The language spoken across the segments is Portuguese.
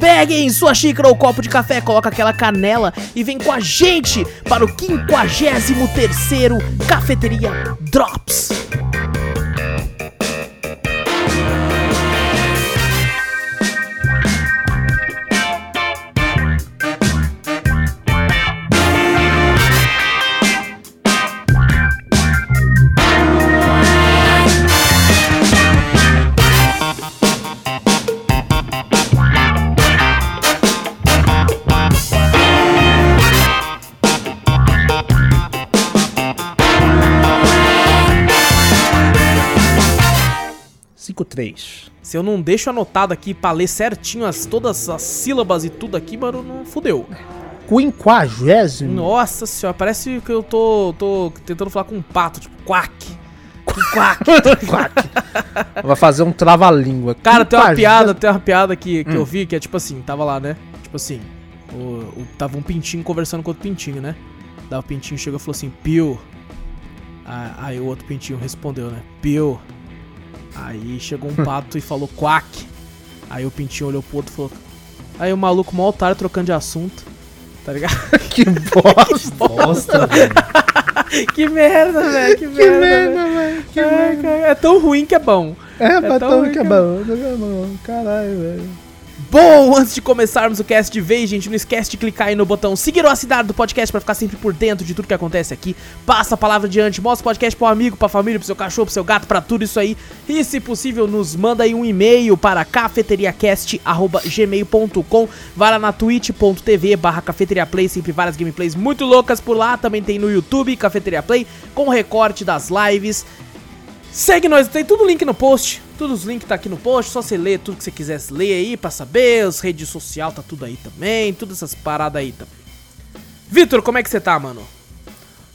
Peguem sua xícara ou copo de café, coloca aquela canela e vem com a gente para o 53º Cafeteria Drops. Cinco três. Se eu não deixo anotado aqui pra ler certinho as, todas as sílabas e tudo aqui, mano, não fudeu. Quinquagésimo. Nossa senhora, parece que eu tô, tô tentando falar com um pato, tipo, quack. Quack. Quack. Vai fazer um trava-língua. Cara, tem uma piada, tem uma piada que, que eu Hum. vi que é tipo assim, tava lá, né? Tipo assim, o, o- tava um pintinho conversando com outro pintinho, né? Daí o pintinho chegou e falou assim, Pio. Aí o outro pintinho respondeu, né? Pio. Aí chegou um pato e falou quack. Aí o pintinho olhou pro outro e falou. Aí o maluco, mó otário, trocando de assunto. Tá ligado? Que bosta. Bosta, velho. que merda, velho. Que, que merda, velho. É, é tão ruim que é bom. É, mas tão tão ruim que é que bom. que é bom. Caralho, velho. Bom, antes de começarmos o cast de vez, gente, não esquece de clicar aí no botão seguir ou assinar do podcast pra ficar sempre por dentro de tudo que acontece aqui. Passa a palavra adiante, mostra o podcast pro amigo, pra família, pro seu cachorro, pro seu gato, pra tudo isso aí. E se possível, nos manda aí um e-mail para cafeteriacast@gmail.com. Vai lá na twitch.tv barra cafeteriaplay, sempre várias gameplays muito loucas por lá. Também tem no YouTube, Cafeteria Play, com recorte das lives. Segue nós, tem tudo link no post. Todos os links tá aqui no post, só você ler tudo que você quiser ler aí pra saber. As redes sociais tá tudo aí também, todas essas paradas aí também. Vitor, como é que você tá, mano?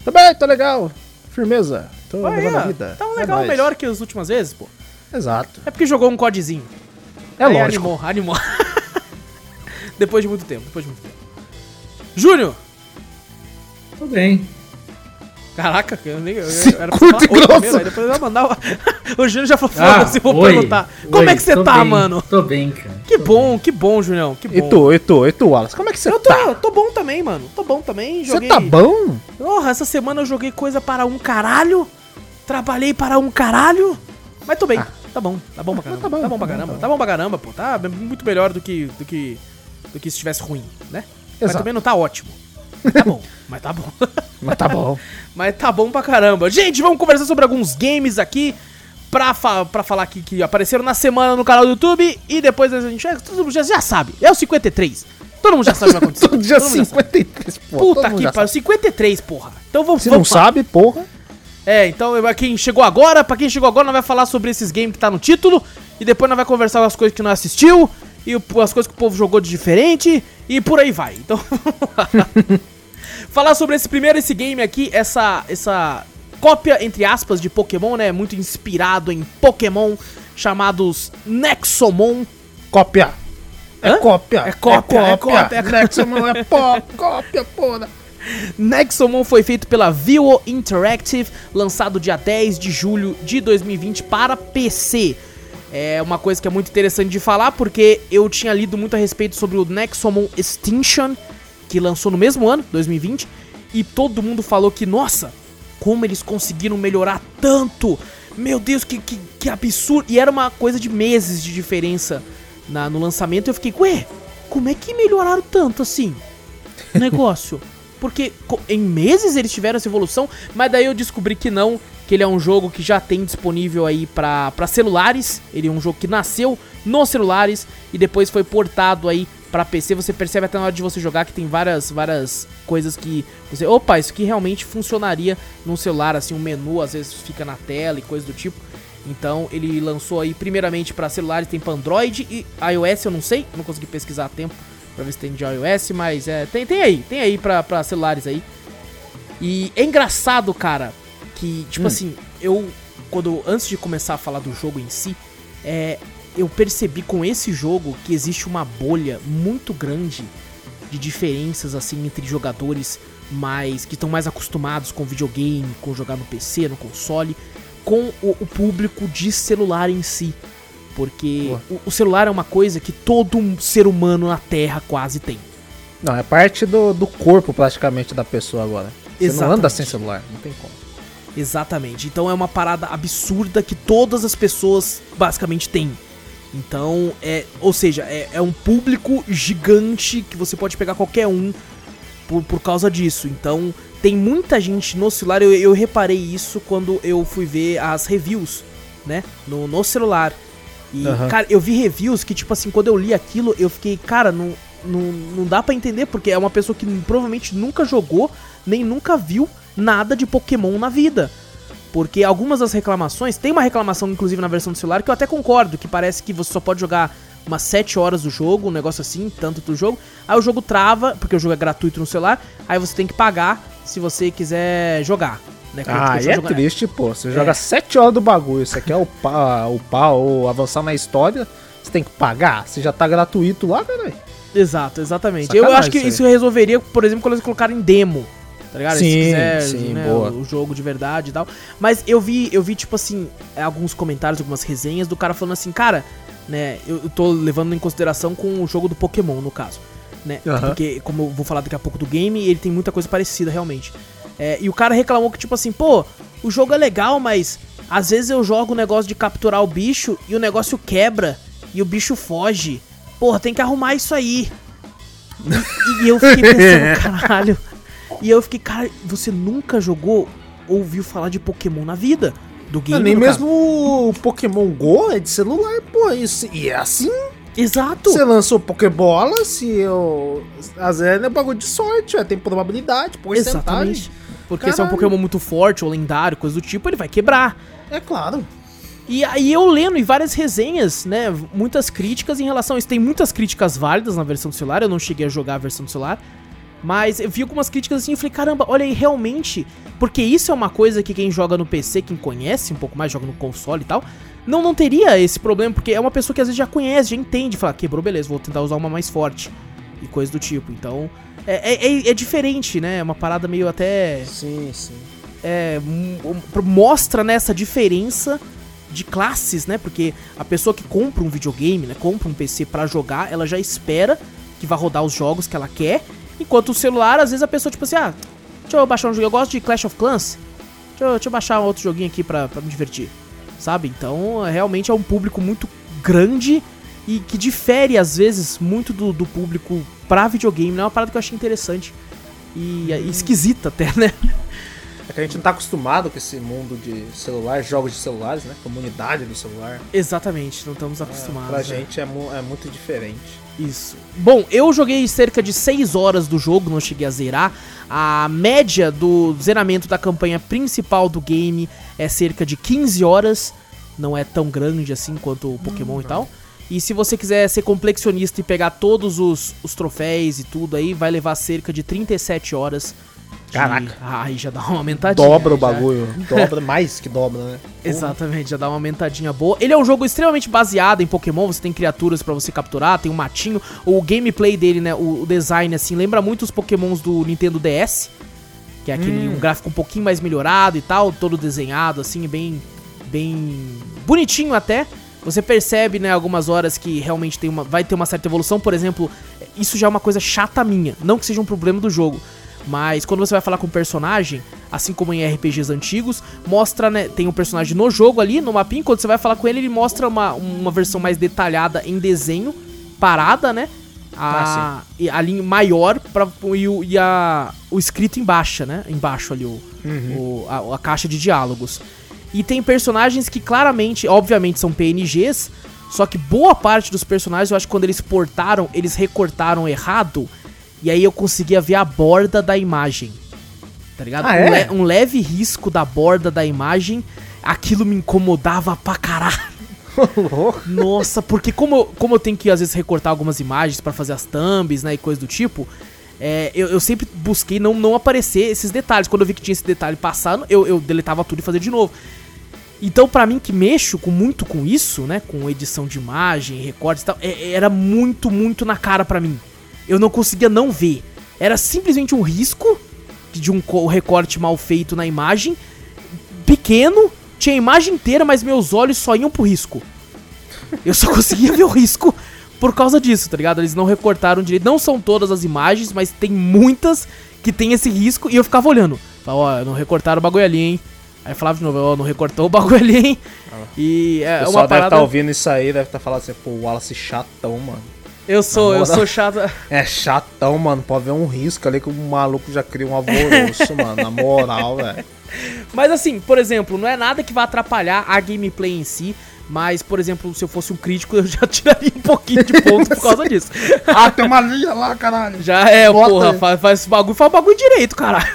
Tá bem, tá legal. Firmeza. Tô Aí, levando a vida. Tá um É legal, nóis. melhor que as últimas vezes, pô. Exato. É porque jogou um codezinho. É Aí lógico. Animou, animou. depois de muito tempo, depois de muito tempo. Júnior! Tô bem. Caraca, eu nem. Eu, era pra curto falar e oi grosso. primeiro, aí depois eu ia mandar o. o Júnior já falou, Ah, foda-se, vou oi. perguntar. Como Oi, é que você tá, bem, mano? Tô bem, cara. Que Tô bom, que bom, Julião, que bom. E tu, e tu, e tu, Wallace? Como é que você Eu tô, tá? eu tô bom também, mano. Tô bom também. Você Joguei. tá bom? Porra, essa semana eu joguei coisa para um caralho. Trabalhei para um caralho. Mas tô bem. Tá bom, tá bom pra caramba. tá bom, tá bom pra tá bom, caramba. tá Tá bom pra caramba, pô. Tá muito melhor do que do que do que se estivesse ruim, né? Mas Exato. também não tá ótimo. Tá bom, mas tá bom. Mas tá bom. Mas tá bom pra caramba. Gente, vamos conversar sobre alguns games aqui. Pra, fa pra falar aqui que apareceram na semana no canal do YouTube. E depois a gente. é, Todo mundo já, já sabe. É o 53. Todo mundo já sabe o que vai acontecer. Todo dia Todo mundo já sabe. 53, pô. Puta que pariu. 53, porra. Então vamos Se não vamos lá. sabe, porra. É, então quem chegou agora, pra quem chegou agora, nós vai falar sobre esses games que tá no título. E depois nós vai conversar as coisas que não assistiu. E as coisas que o povo jogou de diferente. E por aí vai. Então. Falar sobre esse primeiro, esse game aqui, essa, essa cópia, entre aspas, de Pokémon, né? Muito inspirado em Pokémon, chamados Nexomon. Cópia. É Hã? cópia. É cópia, é cópia. Nexomon é pó, cópia, porra. Nexomon foi feito pela Vivo Interactive, lançado dia 10 de julho de 2020 para PC. É uma coisa que é muito interessante de falar, porque eu tinha lido muito a respeito sobre o Nexomon Extinction, que lançou no mesmo ano, 2020, e todo mundo falou que, nossa, como eles conseguiram melhorar tanto! Meu Deus, que, que, que absurdo! E era uma coisa de meses de diferença na, no lançamento, eu fiquei, ué, como é que melhoraram tanto assim? o negócio. Porque em meses eles tiveram essa evolução, mas daí eu descobri que não, que ele é um jogo que já tem disponível aí pra celulares. Ele é um jogo que nasceu nos celulares e depois foi portado aí pra PC. Você percebe até na hora de você jogar que tem várias, várias coisas que você, opa, isso aqui realmente funcionaria num celular, assim, um menu às vezes fica na tela e coisa do tipo. Então ele lançou aí primeiramente para celulares, tem para Android e iOS, eu não sei, não consegui pesquisar a tempo pra ver se tem de iOS, mas é, tem, tem aí, tem aí pra, pra celulares aí. E é engraçado, cara, que, tipo Hum. assim, eu, quando, antes de começar a falar do jogo em si, é, eu percebi com esse jogo que existe uma bolha muito grande de diferenças, assim, entre jogadores mais, que estão mais acostumados com videogame, com jogar no PC, no console, com o, o público de celular em si. Porque o, o celular é uma coisa que todo um ser humano na Terra quase tem. Não, é parte do, do corpo praticamente da pessoa agora. Você não Exatamente. anda sem celular, não tem como. Exatamente. Então é uma parada absurda que todas as pessoas basicamente têm. Então, é, ou seja, é, é um público gigante que você pode pegar qualquer um por, por causa disso. Então, tem muita gente no celular. Eu, eu reparei isso quando eu fui ver as reviews, né? No, no celular. E, Aham. cara, eu vi reviews que, tipo assim, quando eu li aquilo, eu fiquei, cara, não, não, não dá pra entender, porque é uma pessoa que provavelmente nunca jogou, nem nunca viu nada de Pokémon na vida. Porque algumas das reclamações, tem uma reclamação inclusive na versão do celular que eu até concordo, que parece que você só pode jogar umas 7 horas do jogo, um negócio assim, tanto do jogo. Aí o jogo trava, porque o jogo é gratuito no celular, aí você tem que pagar se você quiser jogar. Né? Ah, e é triste, pô. Você É. joga 7 horas do bagulho. Você quer upar, upar ou avançar na história, você tem que pagar. Você já tá gratuito lá, caralho. Exato, exatamente. Sacanagem eu acho que isso isso resolveria, por exemplo, quando eles colocarem demo. Tá ligado? Sim, Se quiser, sim, né, boa. o jogo de verdade e tal. Mas eu vi, eu vi, tipo assim, alguns comentários, algumas resenhas do cara falando assim, cara, né, eu, eu tô levando em consideração com o jogo do Pokémon, no caso. Né? Aham. Porque, como eu vou falar daqui a pouco do game, ele tem muita coisa parecida, realmente. É, e o cara reclamou que, tipo assim, pô, o jogo é legal, mas às vezes eu jogo o negócio de capturar o bicho e o negócio quebra e o bicho foge. Porra, tem que arrumar isso aí. E, e eu fiquei pensando, caralho. E eu fiquei, cara, você nunca jogou, ouviu falar de Pokémon na vida? Do game, Ah, nem no caso? mesmo o Pokémon Go é de celular, pô. Isso, e é assim. Exato. Você lançou Pokébola, se eu. Às vezes é bagulho de sorte, é, tem probabilidade, porcentagem. Exatamente. Porque se é um Caralho. Pokémon muito forte ou lendário, coisa do tipo, ele vai quebrar. É claro. E aí eu lendo em várias resenhas, né, muitas críticas em relação a isso. Tem muitas críticas válidas na versão do celular, eu não cheguei a jogar a versão do celular. Mas eu vi algumas críticas assim e falei, caramba, olha aí, realmente. Porque isso é uma coisa que quem joga no PC, quem conhece um pouco mais, joga no console e tal, não, não teria esse problema, porque é uma pessoa que às vezes já conhece, já entende, fala, quebrou, beleza, vou tentar usar uma mais forte. E coisa do tipo. Então, é, é, é- é diferente, né? É uma parada meio até Sim, sim. é, mostra nessa diferença de classes, né? Porque a pessoa que compra um videogame, né, compra um PC pra jogar, ela já espera que vai rodar os jogos que ela quer, enquanto o celular, às vezes a pessoa tipo assim, ah, deixa eu baixar um jogo, eu gosto de Clash of Clans, deixa eu, deixa eu baixar outro joguinho aqui pra, pra me divertir, sabe? Então, é, realmente é um público muito grande e que difere às vezes muito do, do público pra videogame, né? É uma parada que eu achei interessante e, e esquisita até, né? É que a gente não tá acostumado com esse mundo de celular, jogos de celulares, né? Comunidade do celular. Exatamente, não estamos acostumados. pra né? gente é, mu- é muito diferente. Isso. Bom, eu joguei cerca de 6 horas do jogo, não cheguei a zerar. A média do zeramento da campanha principal do game é cerca de 15 horas. Não é tão grande assim quanto o Pokémon e tal. E se você quiser ser complexionista e pegar todos os, os troféus e tudo aí, vai levar cerca de 37 horas. Caraca. Aí já dá uma aumentadinha. Dobra o já- bagulho. Dobra mais que dobra, né? Exatamente, já dá uma aumentadinha boa. Ele é um jogo extremamente baseado em Pokémon, você tem criaturas pra você capturar, tem um matinho. O gameplay dele, né, o, design assim, lembra muito os Pokémons do Nintendo DS, que é aquele um gráfico um pouquinho mais melhorado e tal, todo desenhado assim, bem bem bonitinho até. Você percebe, né, algumas horas que realmente tem uma vai ter uma certa evolução, por exemplo, isso já é uma coisa chata minha, não que seja um problema do jogo. Mas quando você vai falar com o personagem, assim como em RPGs antigos, mostra, né? Tem um personagem no jogo ali, no mapinha, quando você vai falar com ele, ele mostra uma, uma versão mais detalhada em desenho, parada, né? A, e a linha maior pra, e, o, e a, o escrito embaixo, né? Embaixo ali, o, o- a, a caixa de diálogos. E tem personagens que claramente, obviamente, são PNGs, só que boa parte dos personagens, eu acho que quando eles portaram, eles recortaram errado, e aí eu conseguia ver a borda da imagem. Tá ligado? Ah, um, é? le- um leve risco da borda da imagem. aquilo me incomodava pra caralho. Nossa, porque como, eu- como eu tenho que às vezes recortar algumas imagens pra fazer as thumbs, né, e coisa do tipo, é, eu, eu sempre busquei não, não aparecer esses detalhes. Quando eu vi que tinha esse detalhe passando, eu, eu deletava tudo e fazia de novo. Então, pra mim que mexo com muito com isso, né, com edição de imagem, recortes e tal, é- era muito, muito na cara pra mim. Eu não conseguia não ver. Era simplesmente um risco de um co- recorte mal feito na imagem, pequeno, tinha a imagem inteira, mas meus olhos só iam pro risco. Eu só conseguia ver o risco por causa disso, tá ligado? Eles não recortaram direito. Não são todas as imagens, mas tem muitas que tem esse risco e eu ficava olhando. Falava, ó, não recortaram o bagulho ali, hein? Aí falava de novo, ó, não recortou o bagulho ali, hein? E O é pessoal uma deve parada. estar ouvindo isso aí, deve estar falando assim, pô, o Wallace chatão, mano. Eu sou, eu sou chato. É chatão, mano. Pode ver um risco ali que o maluco já cria um alvoroço, mano. Na moral, velho. Mas assim, por exemplo, não é nada que vai atrapalhar a gameplay em si. Mas, por exemplo, se eu fosse um crítico, eu já tiraria um pouquinho de ponto por causa disso. Ah, tem uma linha lá, caralho. Já é, Bota porra, aí. faz, faz bagulho, faz o bagulho direito, caralho.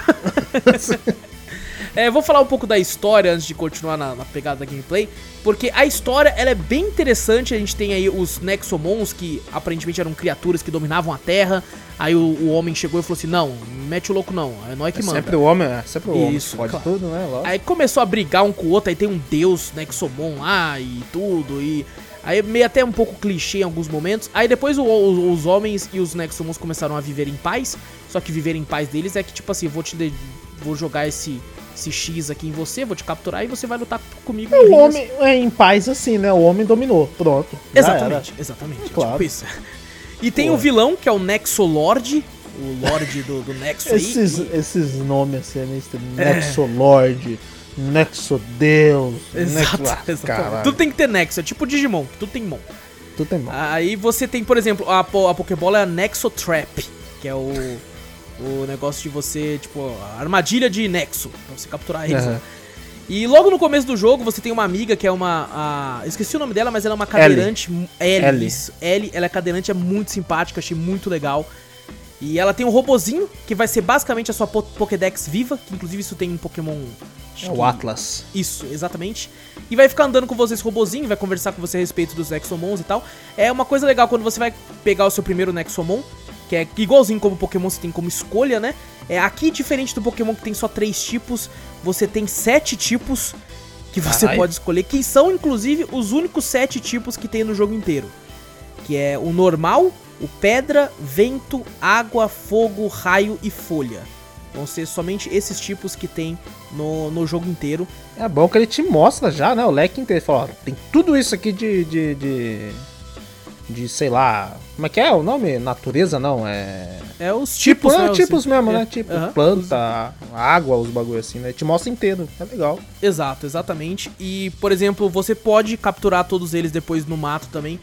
É, vou falar um pouco da história antes de continuar na, na pegada da gameplay. Porque a história, ela é bem interessante. A gente tem aí os Nexomons, que aparentemente eram criaturas que dominavam a Terra. Aí o, o homem chegou e falou assim, não, mete o louco não, é nós que É manda. sempre o homem, é sempre o homem. Isso, Pode claro. tudo, né? Lógico. Aí começou a brigar um com o outro, aí tem um deus Nexomon lá e tudo, e... Aí meio até um pouco clichê em alguns momentos. Aí depois o- o- os homens e os Nexomons começaram a viver em paz. Só que viver em paz deles é que, tipo assim, vou te de- vou jogar esse, esse X aqui em você, vou te capturar e você vai lutar comigo. em O homem é em paz assim, né? O homem dominou. Pronto. Exatamente, exatamente. é Claro. Tipo isso. E tem o vilão, que é o Nexolord. O Lorde do, do Nexo era. aí. Esses, esses nomes assim, é estranho. Nexolord, Nexodeus. Exato, Nexo... Ah, exatamente. Tudo tem que ter Nexo, é tipo Digimon, que tudo tem Mon. Tudo tem mal. Aí você tem, por exemplo, a, po- a Pokébola é a Nexotrap, que é o, o negócio de você, tipo, a armadilha de Nexo, pra você capturar eles. Né? E logo no começo do jogo você tem uma amiga que é uma. A, esqueci o nome dela, mas ela é uma cadeirante. mu- Ellie. Ellie. Isso. Ellie, ela é cadeirante, é muito simpática, achei muito legal. E ela tem um robozinho que vai ser basicamente a sua po- Pokédex viva, que inclusive isso tem um Pokémon. É que- o Atlas. isso, exatamente. E vai ficar andando com você esse robozinho, vai conversar com você a respeito dos Nexomons e tal. É uma coisa legal quando você vai pegar o seu primeiro Nexomon, que é igualzinho como Pokémon você tem como escolha, né? É aqui diferente do Pokémon que tem só três tipos, você tem sete tipos que você pode escolher, que são inclusive os únicos sete tipos que tem no jogo inteiro. Que é o normal, o pedra, vento, água, fogo, raio e folha. Vão ser somente esses tipos que tem no, no jogo inteiro. É bom que ele te mostra já, né? O leque inteiro. Ele fala, ó, tem tudo isso aqui de, de, de. De, sei lá. Como é que é o nome? Natureza não, é. É os Tipo, tipos, né? né? tipos Os- mesmo, é, né? Tipo, aham. planta, água, os bagulho assim, né? Te mostra inteiro. É legal. Exato, exatamente. E, por exemplo, você pode capturar todos eles depois no mato também.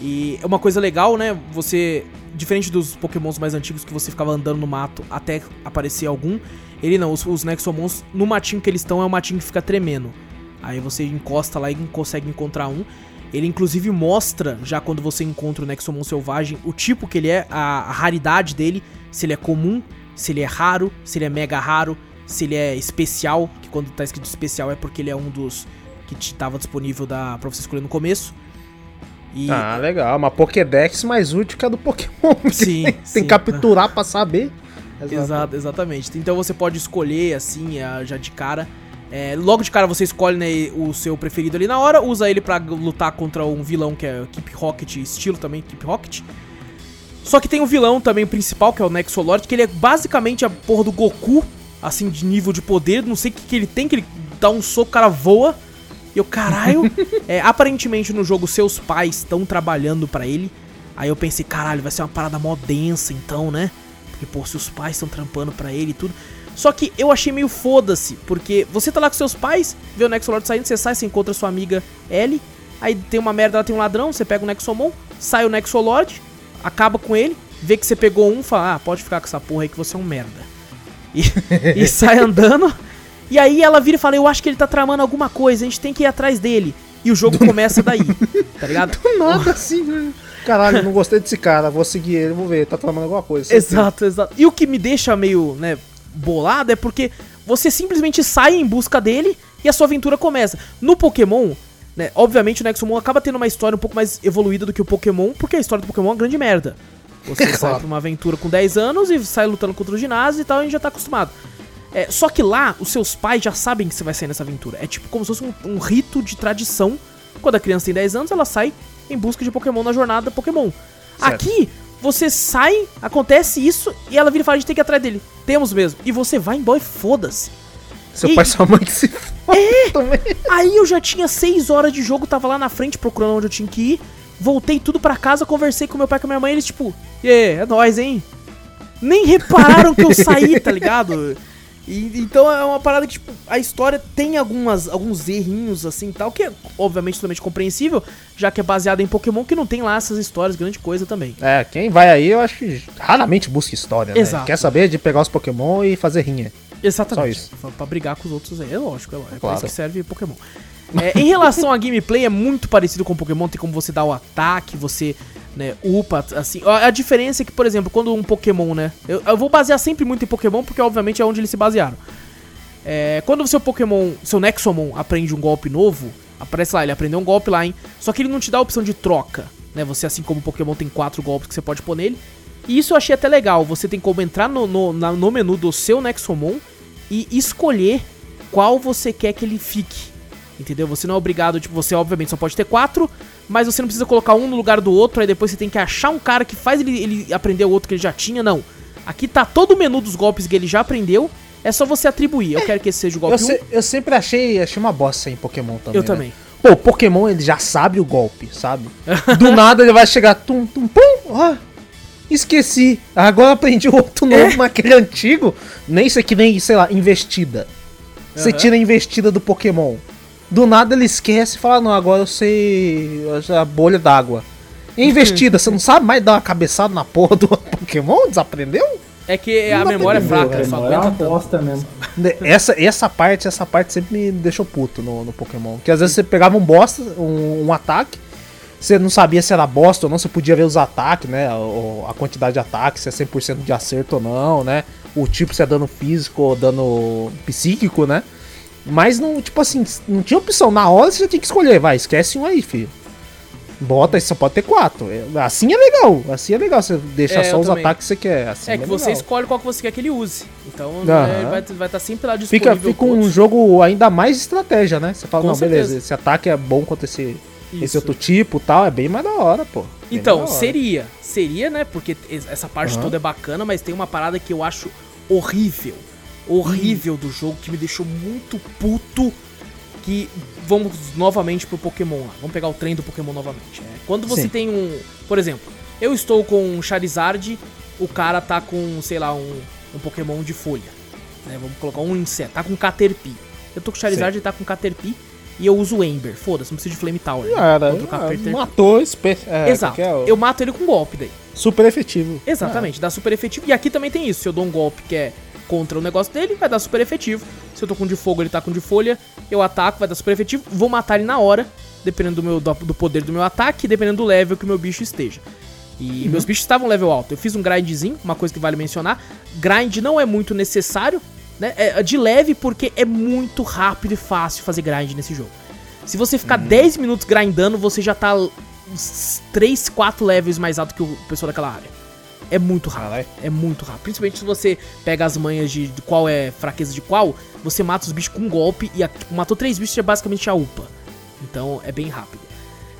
E é uma coisa legal, né? Você, diferente dos pokémons mais antigos que você ficava andando no mato até aparecer algum, ele não, os, os Nexomons, no matinho que eles estão, é um matinho que fica tremendo. Aí você encosta lá e consegue encontrar um. Ele inclusive mostra, já quando você encontra o Nexomon selvagem, o tipo que ele é, a, a raridade dele, se ele é comum, se ele é raro, se ele é mega raro, se ele é especial, que quando tá escrito especial é porque ele é um dos que te tava disponível da, pra você escolher no começo. E, Ah, legal. Uma Pokédex mais útil que a do Pokémon. Sim, tem sim. que capturar pra saber. Exato, exatamente. Então você pode escolher assim, já de cara. É, logo de cara você escolhe né, o seu preferido ali na hora, usa ele pra lutar contra um vilão que é Keep Rocket, estilo também Keep Rocket. Só que tem um vilão também principal, que é o Nexolord, que ele é basicamente a porra do Goku, assim, de nível de poder. Não sei o que, que ele tem, que ele dá um soco, o cara voa. E eu, caralho. é, aparentemente no jogo seus pais estão trabalhando pra ele. Aí eu pensei, caralho, vai ser uma parada mó densa então, né? Porque, pô, se os pais estão trampando pra ele e tudo. Só que eu achei meio foda-se, porque você tá lá com seus pais, vê o Nexolord saindo, você sai, você encontra sua amiga Ellie, aí tem uma merda, ela tem um ladrão, você pega o Nexomon, sai o Nexolord, acaba com ele, vê que você pegou um, fala, ah, pode ficar com essa porra aí que você é um merda. E, e sai andando, e aí ela vira e fala, eu acho que ele tá tramando alguma coisa, a gente tem que ir atrás dele. E o jogo começa daí, tá ligado? Nada assim, né? Caralho, não gostei desse cara. Vou seguir ele, vou ver. Tá tramando alguma coisa. Exato, exato. E o que me deixa meio, né, bolado é porque você simplesmente sai em busca dele e a sua aventura começa. No Pokémon, né, obviamente o Nexomon acaba tendo uma história um pouco mais evoluída do que o Pokémon, porque a história do Pokémon é uma grande merda. Você sai Claro. pra uma aventura com 10 anos e sai lutando contra o ginásio e tal, e a gente já tá acostumado. É, só que lá, os seus pais já sabem que você vai sair nessa aventura. É tipo como se fosse um, um rito de tradição. Quando a criança tem 10 anos, ela sai em busca de Pokémon na jornada Pokémon. Certo. Aqui, você sai, acontece isso, e ela vira e fala, a gente tem que ir atrás dele. Temos mesmo. E você vai embora e foda-se. Seu E- pai e sua mãe que se foda também. Aí eu já tinha 6 horas de jogo, tava lá na frente procurando onde eu tinha que ir. Voltei tudo pra casa, conversei com meu pai e com minha mãe, eles tipo, e aí, é nóis, hein? Nem repararam que eu saí, tá ligado? E, então é uma parada que, tipo, a história tem algumas, alguns errinhos assim tal, que é obviamente totalmente compreensível, já que é baseada em Pokémon, que não tem lá essas histórias, grande coisa também. É, quem vai aí, eu acho que raramente busca história, né? Exato. Quer saber de pegar os Pokémon e fazer rinha. Exatamente. Só isso. Pra, pra brigar com os outros aí. É lógico, é lógico. É pra Claro. isso que serve Pokémon. É, em relação à gameplay, é muito parecido com Pokémon. Tem como você dar o ataque, você né, upa, assim. A, diferença é que, por exemplo, quando um Pokémon, né? Eu, eu vou basear sempre muito em Pokémon, porque obviamente é onde eles se basearam. É, quando o seu Pokémon, seu Nexomon aprende um golpe novo, aparece lá, ele aprendeu um golpe lá, hein? Só que ele não te dá a opção de troca, né? Você, assim como o Pokémon tem quatro golpes que você pode pôr nele. E isso eu achei até legal. Você tem como entrar no, no, na- no menu do seu Nexomon e escolher qual você quer que ele fique. Entendeu? Você não é obrigado, tipo, você obviamente só pode ter quatro, mas você não precisa colocar um no lugar do outro, aí depois você tem que achar um cara que faz ele, ele aprender o outro que ele já tinha, não. Aqui tá todo o menu dos golpes que ele já aprendeu, é só você atribuir. Eu quero que esse seja o golpe Eu, 1. se- eu sempre achei, achei uma bosta em Pokémon também. Eu né? também. Pô, o Pokémon ele já sabe o golpe, sabe? Do nada ele vai chegar, tum, tum, pum, ó, esqueci. Agora aprendi o outro novo, É. mas aquele antigo, nem isso aqui nem, sei lá, investida. Você tira a investida do Pokémon. Do nada ele esquece e fala, não, agora eu sei a bolha d'água. A investida, você não sabe mais dar uma cabeçada na porra do Pokémon? Desaprendeu? É que a Não dá memória é fraca, Cara, só é uma bosta mesmo. Essa, essa parte, essa parte sempre me deixou puto no, no Pokémon. Que às vezes você pegava um bosta, um, um ataque, você não sabia se era bosta ou não, você podia ver os ataques, né? A, quantidade de ataques, se é 100% de acerto ou não, né? O tipo se é dano físico ou dano psíquico, né? Mas não, tipo assim, não tinha opção. Na hora você já tinha que escolher, vai, esquece um aí, filho. Bota, aí só pode ter quatro. É, Assim é legal, assim é legal. Você deixar É, só os também. ataques que você quer. Assim É que você legal. escolhe qual que você quer que ele use. Então Aham. né, vai estar tá sempre lá disponível. Fica, fica um jogo ainda mais estratégia, né? Você fala, Com não, beleza, certeza. esse ataque é bom contra esse, esse outro tipo e tal, é bem mais da hora, pô. Bem Então, hora. seria. Seria, né? Porque es- essa parte Aham. toda é bacana, mas tem uma parada que eu acho horrível. Horrível do jogo, que me deixou muito puto. Que vamos novamente pro Pokémon lá. Vamos pegar o trem do Pokémon novamente. É, quando você Sim. tem um. Por exemplo, eu estou com um Charizard, o cara tá com, sei lá, um, um Pokémon de folha. Né? Vamos colocar um inseto. Tá com Caterpie. Eu tô com o Charizard e tá com Caterpie. E eu uso o Ember. Foda-se, não preciso de Flame Tower. né? Cara, Contra o ah, matou espe... é, Exato. é o- Eu mato ele com um golpe daí. super efetivo. Exatamente, dá super efetivo. E aqui também tem isso. Se eu dou um golpe que é contra o negócio dele, vai dar super efetivo. Se eu tô com de fogo, ele tá com de folha, eu ataco, vai dar super efetivo. Vou matar ele na hora, dependendo do, meu, do, do poder do meu ataque, dependendo do level que o meu bicho esteja. E meus bichos estavam level alto. Eu fiz um grindzinho, uma coisa que vale mencionar. Grind não é muito necessário, né? É de leve porque é muito rápido e fácil fazer grind nesse jogo. Se você ficar 10 minutos grindando, você já tá uns 3, 4 levels mais alto que o pessoal daquela área. É muito rápido. É muito rápido. Principalmente se você pega as manhas de, de qual é fraqueza de qual, você mata os bichos com um golpe e a- tipo, matou três bichos já basicamente a upa. Então é bem rápido.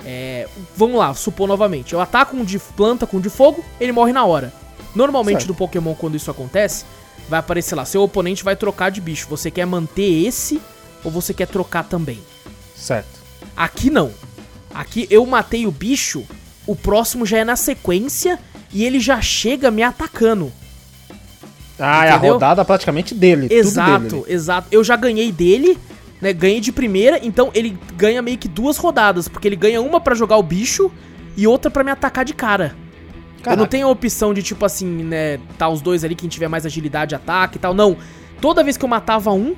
É, vamos lá, supor novamente. Eu ataco um de planta com um de fogo, ele morre na hora. Normalmente Certo. no Pokémon, quando isso acontece, vai aparecer lá, seu oponente vai trocar de bicho. Você quer manter esse ou você quer trocar também? Certo. Aqui não. Aqui eu matei o bicho, o próximo já é na sequência e ele já chega me atacando. Ah, é a Entendeu? rodada praticamente dele. Exato, dele. exato. Eu já ganhei dele, né? Ganhei de primeira, então ele ganha meio que duas rodadas, porque ele ganha uma pra jogar o bicho e outra pra me atacar de cara. Eu Caraca. não tenho a opção de, tipo assim, né, tá os dois ali, quem tiver mais agilidade, ataque e tal. Não. Toda vez que eu matava um,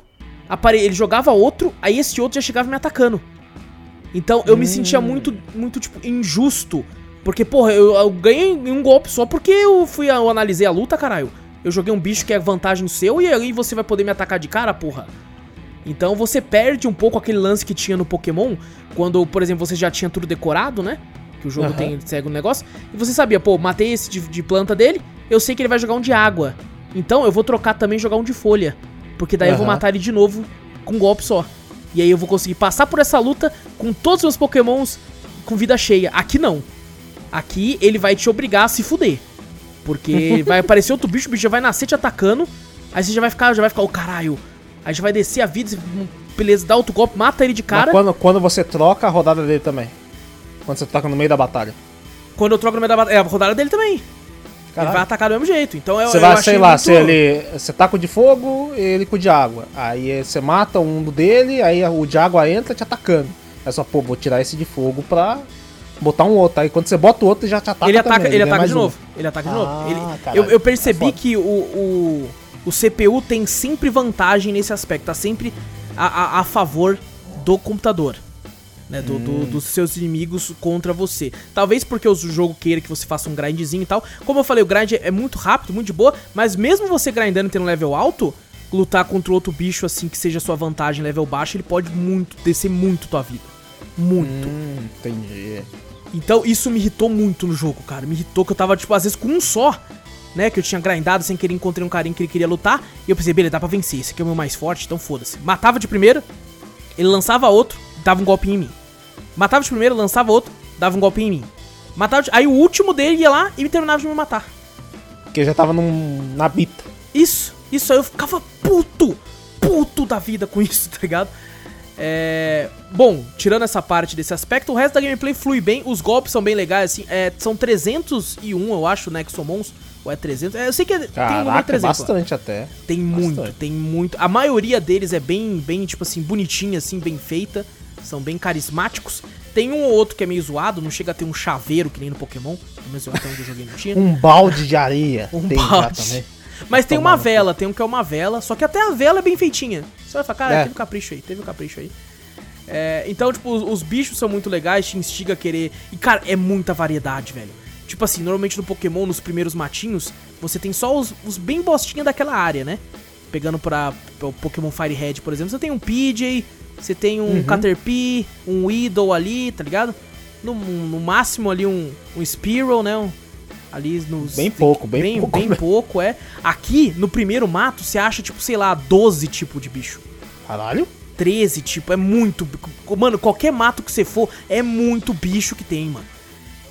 apare... ele jogava outro, aí esse outro já chegava me atacando. Então eu me sentia muito, muito, tipo, injusto. Porque, porra, eu, eu ganhei em um golpe só porque eu fui, eu analisei a luta, caralho. Eu joguei um bicho que é vantagem seu e aí você vai poder me atacar de cara, porra. Então você perde um pouco aquele lance que tinha no Pokémon, quando, por exemplo, você já tinha tudo decorado, né? Que o jogo Aham. tem segue um negócio. E você sabia, pô, matei esse de, de planta dele, eu sei que ele vai jogar um de água. Então eu vou trocar também e jogar um de folha. Porque daí eu vou matar ele de novo com um golpe só. E aí eu vou conseguir passar por essa luta com todos os meus pokémons com vida cheia. Aqui não. Aqui ele vai te obrigar a se fuder. Porque vai aparecer outro bicho, o bicho já vai nascer te atacando. Aí você já vai ficar, já vai ficar, ô caralho. Aí já vai descer a vida, beleza, dá outro golpe, mata ele de cara. Mas quando, quando você troca a rodada dele também. Quando você toca no meio da batalha. Quando eu troco no meio da batalha. É a rodada dele também. Ele Caralho. vai atacar do mesmo jeito. Então eu, Você vai, sei lá, muito- se ele. Você tá com o de fogo ele com o de água. Aí você mata um dele, aí o de água entra te atacando. É só, pô, vou tirar esse de fogo pra botar um outro. Aí quando você bota o outro, já te ataca ele ataca, também, ele ganha ataca de um. novo. Ele ataca de Ah, novo. Ele- caralho, eu, eu tá percebi que o, o, o CPU tem sempre vantagem nesse aspecto. Tá sempre a, a, a favor do computador. Né, do, do- Hum. dos seus inimigos contra você. Talvez porque o jogo queira que você faça um grindzinho e tal. Como eu falei, o grind é muito rápido, muito de boa. Mas mesmo você grindando e tendo um level alto, lutar contra outro bicho assim que seja sua vantagem, level baixo, ele pode muito descer muito tua vida. Muito. Hum, entendi. Então isso me irritou muito no jogo, cara. Me irritou que eu tava, tipo, às vezes com um só, né? Que eu tinha grindado sem querer, encontrei um carinha que ele queria lutar. E eu pensei, beleza, dá pra vencer. Esse aqui é o meu mais forte, então foda-se. Matava de primeira, ele lançava outro, dava um golpe em mim. Matava de primeira, lançava outro, dava um golpe em mim. Matava de... Aí o último dele ia lá e me terminava de me matar. Porque já tava num, na bita. Isso, isso aí eu ficava puto, puto da vida com isso, tá ligado? É... Bom, tirando essa parte desse aspecto, o resto da gameplay flui bem, os golpes são bem legais, assim, é, são 301, eu acho, Nexomons, ou é 300, é, eu sei que é- tem um número Caraca, 300 lá. bastante até. Tem muito, Bastante. tem muito. A maioria deles é bem, bem, tipo assim, bonitinha, assim, bem feita. São bem carismáticos. Tem um ou outro que é meio zoado, não chega a ter um chaveiro que nem no Pokémon. Pelo menos até onde eu joguei não tinha. Um balde de areia. Um tem balde. também. Mas tem uma cu. vela, tem um que é uma vela, só que até a vela é bem feitinha. Você vai falar, cara, É. teve um capricho aí, teve um capricho aí. É, então, tipo, os, os bichos são muito legais, te instiga a querer. E, cara, é muita variedade, velho. Tipo assim, normalmente no Pokémon, nos primeiros matinhos, você tem só os, os bem bostinha daquela área, né? Pegando pra, pra o Pokémon Fire Red, por exemplo, você tem um PJ, você tem um Uhum. Caterpie, um Weedle ali, tá ligado? No, no máximo ali um, um Spearow, né? Um- ali nos. Bem pouco, bem bem pouco Bem mesmo. pouco, é. Aqui, no primeiro mato, você acha, tipo, sei lá, 12 tipos de bicho. Caralho. 13, tipo, é muito. Mano, qualquer mato que você for, é muito bicho que tem, mano.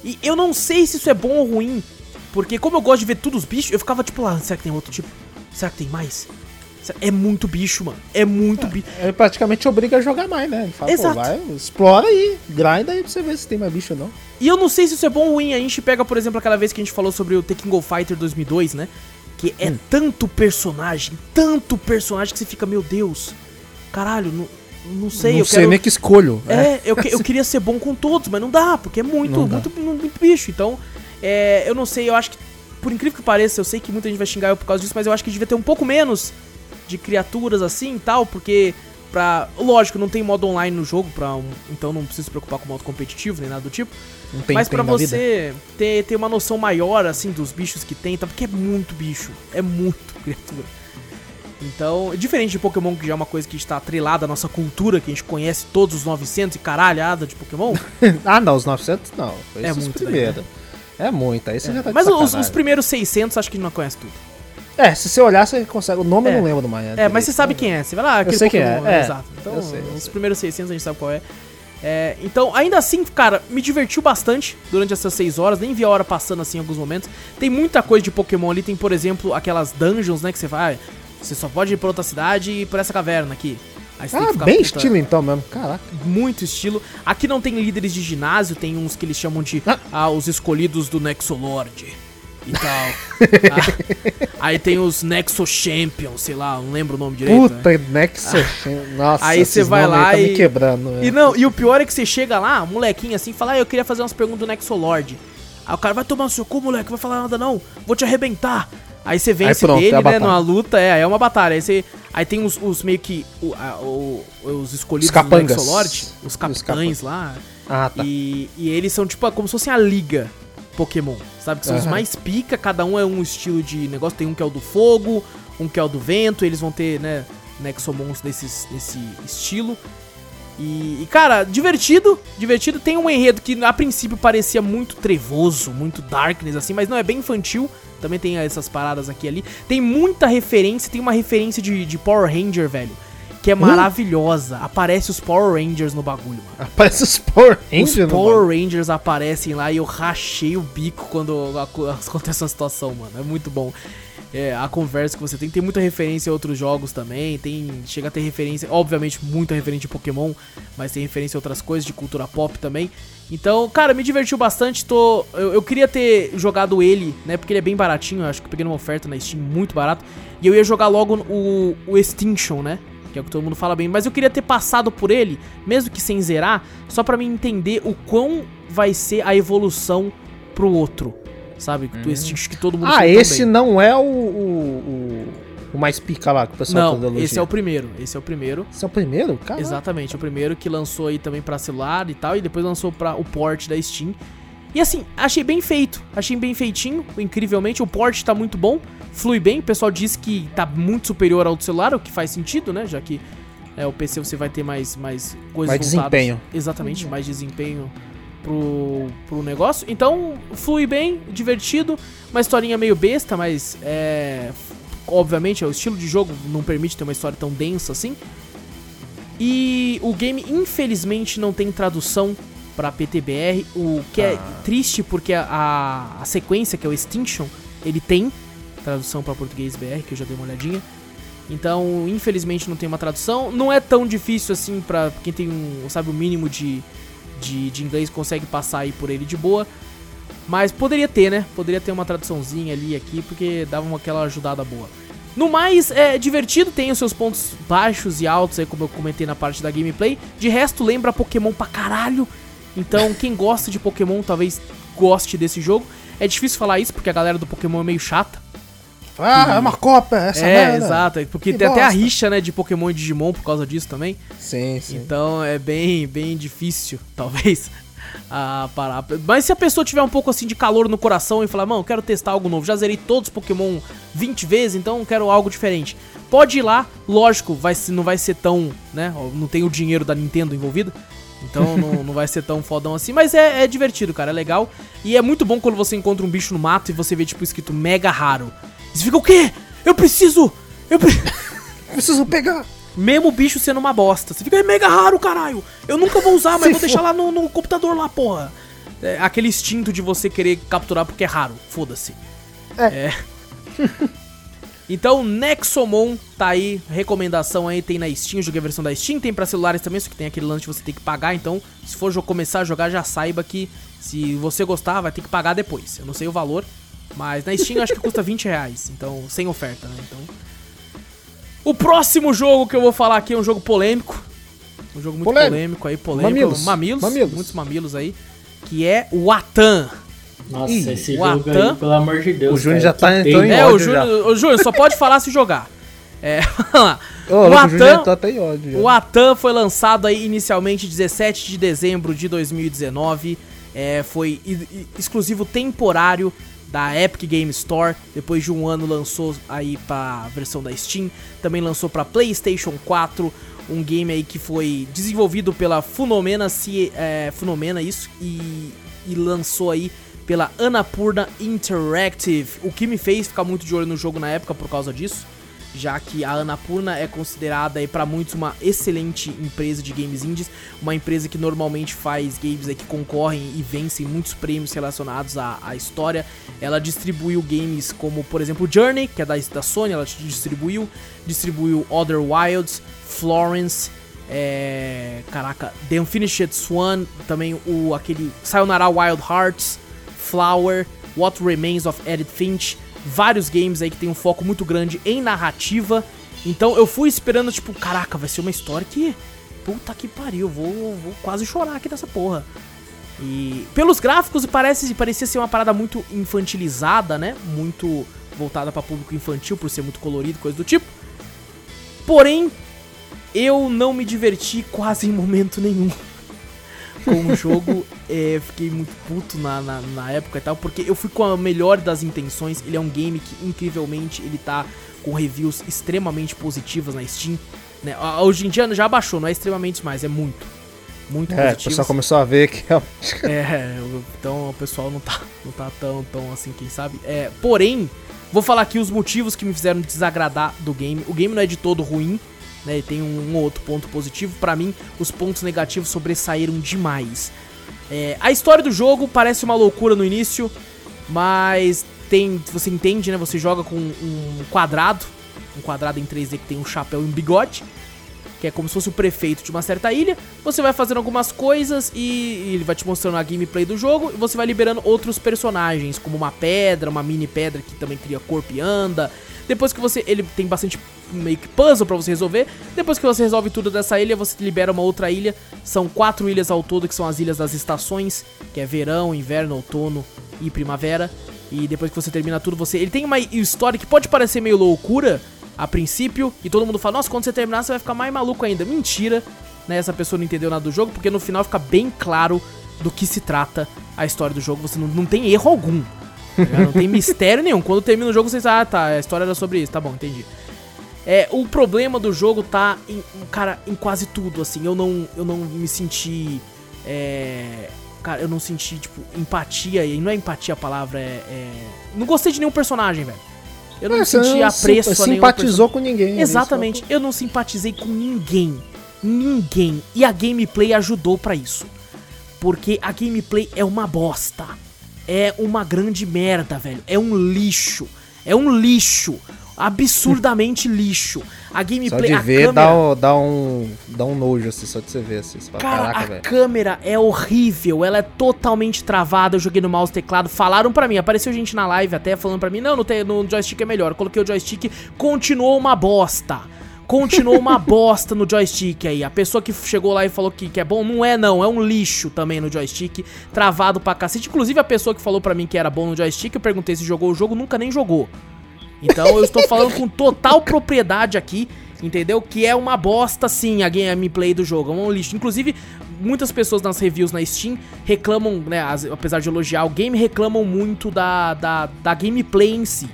E eu não sei se isso é bom ou ruim. Porque como eu gosto de ver todos os bichos, eu ficava tipo lá, será que tem outro tipo? Será que tem mais? É muito bicho, mano. É muito bicho. Ele praticamente obriga a jogar mais, né? Ele fala, Exato. pô, vai, explora aí, grinda aí pra você ver se tem mais bicho ou não. E eu não sei se isso é bom ou ruim. A gente pega, por exemplo, aquela vez que a gente falou sobre o The King of Fighter 2002, né? Que é tanto personagem, tanto personagem que você fica, meu Deus, caralho, não, não sei, não eu sei quero... nem que escolho. É, eu, que- eu queria ser bom com todos, mas não dá, porque é muito, Não muito, muito bicho. Então, é, eu não sei, eu acho que, por incrível que pareça, eu sei que muita gente vai xingar eu por causa disso, mas eu acho que devia ter um pouco menos de criaturas assim e tal, porque pra. Lógico, não tem modo online no jogo, pra um- então não precisa se preocupar com modo competitivo nem nada do tipo. Tem mas pra na vida. você ter, ter uma noção maior, assim, dos bichos que tem, tá? Porque é muito bicho. É muito criatura. Então, é diferente de Pokémon, que já é uma coisa que está atrelada à nossa cultura, que a gente conhece todos os 900 e caralhada de Pokémon. ah, não, os 900 não. Foi É muito, primeiros. É muito, aí você já tá Mas os, os primeiros 600, acho que a gente não conhece tudo. É, se você olhar, você consegue. O nome É. eu não lembro mais. É, mas você sabe quem é. Você vai lá, aquele sei quem Pokémon, é, é. Exato. Então, Eu sei, eu os sei. primeiros 600 a gente sabe qual é. É, Então, ainda assim, cara, me divertiu bastante durante essas 6 horas. Nem vi a hora passando assim em alguns momentos. Tem muita coisa de Pokémon ali. Tem, por exemplo, aquelas dungeons, né? Que você vai. Você só pode ir pra outra cidade e ir por essa caverna aqui. Aí você tem Ah, que ficar bem puta- estilo então mesmo. Caraca. muito estilo. Aqui não tem líderes de ginásio, tem uns que eles chamam de Ah. ah, os escolhidos do Nexolord e tal. Ah, aí tem os Nexo Champions, sei lá, não lembro o nome direito. né? Puta, Nexus. Nossa, Aí você vai aí lá tá e- quebrando. né? E não, e o pior é que você chega lá, molequinho assim, fala, ah, eu queria fazer umas perguntas do Nexolord. Aí o cara vai tomar no seu cu, moleque, vai falar nada não, vou te arrebentar. Aí você vence pronto, é dele, a né, numa luta, é, aí é uma batalha. Aí você. Aí tem os, os meio que. o- a- o- os escolhidos Os capangas. do Nexolord, os Os capitães lá. Ah, tá. E, e eles são tipo como se fossem a liga Pokémon, sabe? Que são os Aham. mais pica, cada um é um estilo de negócio. Tem um que é o do fogo, um que é o do vento, eles vão ter, né? Nexomons nesses, nesse estilo. E, e, cara, divertido, divertido. Tem um enredo que a princípio parecia muito trevoso, muito darkness assim, mas não, é bem infantil. Também tem essas paradas aqui e ali. Tem muita referência, tem uma referência de, de Power Ranger, velho. Que é maravilhosa. Aparece os Power Rangers no bagulho, mano. Aparece os Power Rangers. Os Power. Rangers aparecem lá e eu rachei o bico quando aco- acontece uma situação, mano. É muito bom. É, a conversa que você tem. Tem muita referência a outros jogos também. Tem. Chega a ter referência, obviamente, muita referência de Pokémon, mas tem referência a outras coisas de cultura pop também. Então, cara, me divertiu bastante. Tô, eu, eu queria ter jogado ele, né? Porque ele é bem baratinho. Eu acho que eu peguei numa oferta na Steam muito barato. E eu ia jogar logo o, o Extinction, né? Que é o que todo mundo fala bem. Mas eu queria ter passado por ele, mesmo que sem zerar, só pra mim entender o quão vai ser a evolução pro outro. Sabe? Do Extinction que todo mundo Ah, esse bem. não é o, o, o, mais pica lá que o pessoal tá Não, esse é o primeiro. Esse é o primeiro. Esse é o primeiro? Cara, Exatamente, o primeiro que lançou aí também pra celular e tal, e depois lançou para o port da Steam. E assim, achei bem feito, achei bem feitinho, incrivelmente, o port tá muito bom, flui bem, o pessoal disse que tá muito superior ao do celular, o que faz sentido, né, já que é, o PC você vai ter mais, mais coisas Mais voltadas- desempenho. Exatamente, mais desempenho pro, pro negócio. Então, flui bem, divertido, uma historinha meio besta, mas é... Obviamente, é o estilo de jogo não permite ter uma história tão densa assim. E o game, infelizmente, não tem tradução pra PTBR, o que é triste porque a, a, sequência, que é o Extinction, ele tem tradução pra português BR, que eu já dei uma olhadinha. Então, infelizmente, não tem uma tradução. Não é tão difícil assim pra quem tem um, sabe, o mínimo de, de, de inglês consegue passar aí por ele de boa. Mas poderia ter, né? Poderia ter uma traduçãozinha ali aqui, porque dava uma, aquela ajudada boa. No mais, é divertido, tem os seus pontos baixos e altos aí, como eu comentei na parte da gameplay. De resto, lembra Pokémon pra caralho. Então, quem gosta de Pokémon talvez goste desse jogo. É difícil falar isso, porque a galera do Pokémon é meio chata. Ah, é uma cópia, essa é, merda. exato. Porque Que tem até a bosta. rixa, né, de Pokémon e Digimon por causa disso também. Sim, sim. Então é bem, bem difícil, talvez, a parar. Mas se a pessoa tiver um pouco assim de calor no coração e falar, mano, quero testar algo novo, já zerei todos os Pokémon 20 vezes, então quero algo diferente. Pode ir lá, lógico, vai, não vai ser tão, né? Não tem o dinheiro da Nintendo envolvido. Então não, não vai ser tão fodão assim, mas é, é divertido, cara, é legal. E é muito bom quando você encontra um bicho no mato e você vê, tipo, escrito mega raro. E você fica, o quê? Eu preciso! Eu preciso! Preciso pegar. Mesmo o bicho sendo uma bosta. Você fica, é mega raro, caralho. Eu nunca vou usar, mas Se vou deixar for. lá no, no computador lá, porra. É aquele instinto de você querer capturar porque é raro. Foda-se. É. então, Nexomon tá aí, recomendação aí, tem na Steam, joguei a versão da Steam, tem pra celulares também, só que tem aquele lance de você ter que pagar, então, se for começar a jogar, já saiba que se você gostar, vai ter que pagar depois. Eu não sei o valor, mas na Steam eu acho que custa 20 reais, então, sem oferta, né, então... O próximo jogo que eu vou falar aqui é um jogo polêmico. Um jogo muito Polêmico. polêmico, aí, polêmico. Mamilos. Mamilos. Mamilos. Muitos mamilos aí. Que é o Atan. Nossa, Ih, esse o jogo Atan- aí, pelo amor de Deus. O Júnior já tá entrando em É, o ódio já. Júnior, o Júnior só pode falar se jogar. É. Ô, o o Atan, tá ódio. já. o Atan foi lançado aí inicialmente 17 de dezembro de 2019. É, foi exclusivo temporário da Epic Game Store. Depois de um ano lançou aí pra versão da Steam. Também lançou pra PlayStation 4. Um game aí que foi desenvolvido pela Funomena, se, é, Funomena isso, e, e lançou aí pela Annapurna Interactive. O que me fez ficar muito de olho no jogo na época por causa disso já que a Annapurna é considerada para muitos uma excelente empresa de games indies, uma empresa que normalmente faz games que concorrem e vencem muitos prêmios relacionados à, à história. Ela distribuiu games como, por exemplo, Journey, que é da, da Sony, ela distribuiu, distribuiu Other Wilds, Florence, é, caraca, The Unfinished Swan, também o aquele Sayonara Wild Hearts, Flower, What Remains of Edith Finch, vários games aí que tem um foco muito grande em narrativa. Então eu fui esperando, tipo, caraca, vai ser uma história que. Puta que pariu, vou, vou quase chorar aqui nessa porra. E pelos gráficos parece parecia ser uma parada muito infantilizada, né? Muito voltada pra público infantil por ser muito colorido, coisa do tipo. Porém, eu não me diverti quase em momento nenhum com o jogo. É, fiquei muito puto na, na, na época e tal, porque eu fui com a melhor das intenções. Ele é um game que, incrivelmente, ele tá com reviews extremamente positivas na Steam. Né? Hoje em dia já baixou, não é extremamente mais, é muito. Muito É, o positivas. pessoal começou a ver que é É, o- então o pessoal não tá, não tá tão, tão assim, quem sabe. É, porém, vou falar aqui os motivos que me fizeram desagradar do game. O game não é de todo ruim, né? Ele tem um, um outro ponto positivo. Pra mim, os pontos negativos sobressaíram demais. É, a história do jogo parece uma loucura no início, mas tem, você entende, né? Você joga com um quadrado, um quadrado em 3D que tem um chapéu e um bigode que é como se fosse o prefeito de uma certa ilha. Você vai fazendo algumas coisas e ele vai te mostrando a gameplay do jogo e você vai liberando outros personagens, como uma pedra, uma mini pedra que também cria corpo e anda. Depois que você. Ele tem bastante meio que puzzle pra você resolver. Depois que você resolve tudo dessa ilha, você libera uma outra ilha. São quatro ilhas ao todo, que são as ilhas das estações, que é verão, inverno, outono e primavera. E depois que você termina tudo, você. Ele tem uma história que pode parecer meio loucura a princípio, e todo mundo fala, nossa, quando você terminar você vai ficar mais maluco ainda. Mentira, né? Essa pessoa não entendeu nada do jogo, porque no final fica bem claro do que se trata a história do jogo. Você não, não tem erro algum. tá não tem mistério nenhum. Quando termina o jogo, você diz, ah, tá, a história era sobre isso, tá bom, entendi. É, o problema do jogo tá em, cara, em quase tudo, assim. Eu não, eu não me senti. É, cara, eu não senti, tipo, empatia. E não é empatia a palavra, é. é- não gostei de nenhum personagem, velho. Eu não É, senti não apreço sim- a nenhum simpatizou com ninguém. ali, Exatamente, eu não simpatizei com ninguém. Ninguém. E a gameplay ajudou pra isso. Porque a gameplay é uma bosta. É uma grande merda, velho. É um lixo. É um lixo. Absurdamente lixo. A Só gameplay, de a ver câmera... dá, um- dá, um, dá um nojo, assim, só de você ver, assim. Você fala, Cara, caraca, a velho. câmera é horrível, ela é totalmente travada. Eu joguei no mouse teclado, falaram pra mim, apareceu gente na live até falando pra mim: não, no, te- no joystick é melhor. Eu coloquei o joystick, continuou uma bosta. Continuou uma bosta no joystick aí. A pessoa que chegou lá e falou que, que é bom, não é não, é um lixo também no joystick, travado pra cacete. Inclusive a pessoa que falou pra mim que era bom no joystick, eu perguntei se jogou o jogo, nunca nem jogou. Então eu estou falando com total propriedade aqui, entendeu? Que é uma bosta sim a gameplay do jogo, é um lixo. Inclusive, muitas pessoas nas reviews na Steam reclamam, né, apesar de elogiar o game, reclamam muito da, da, da gameplay em si.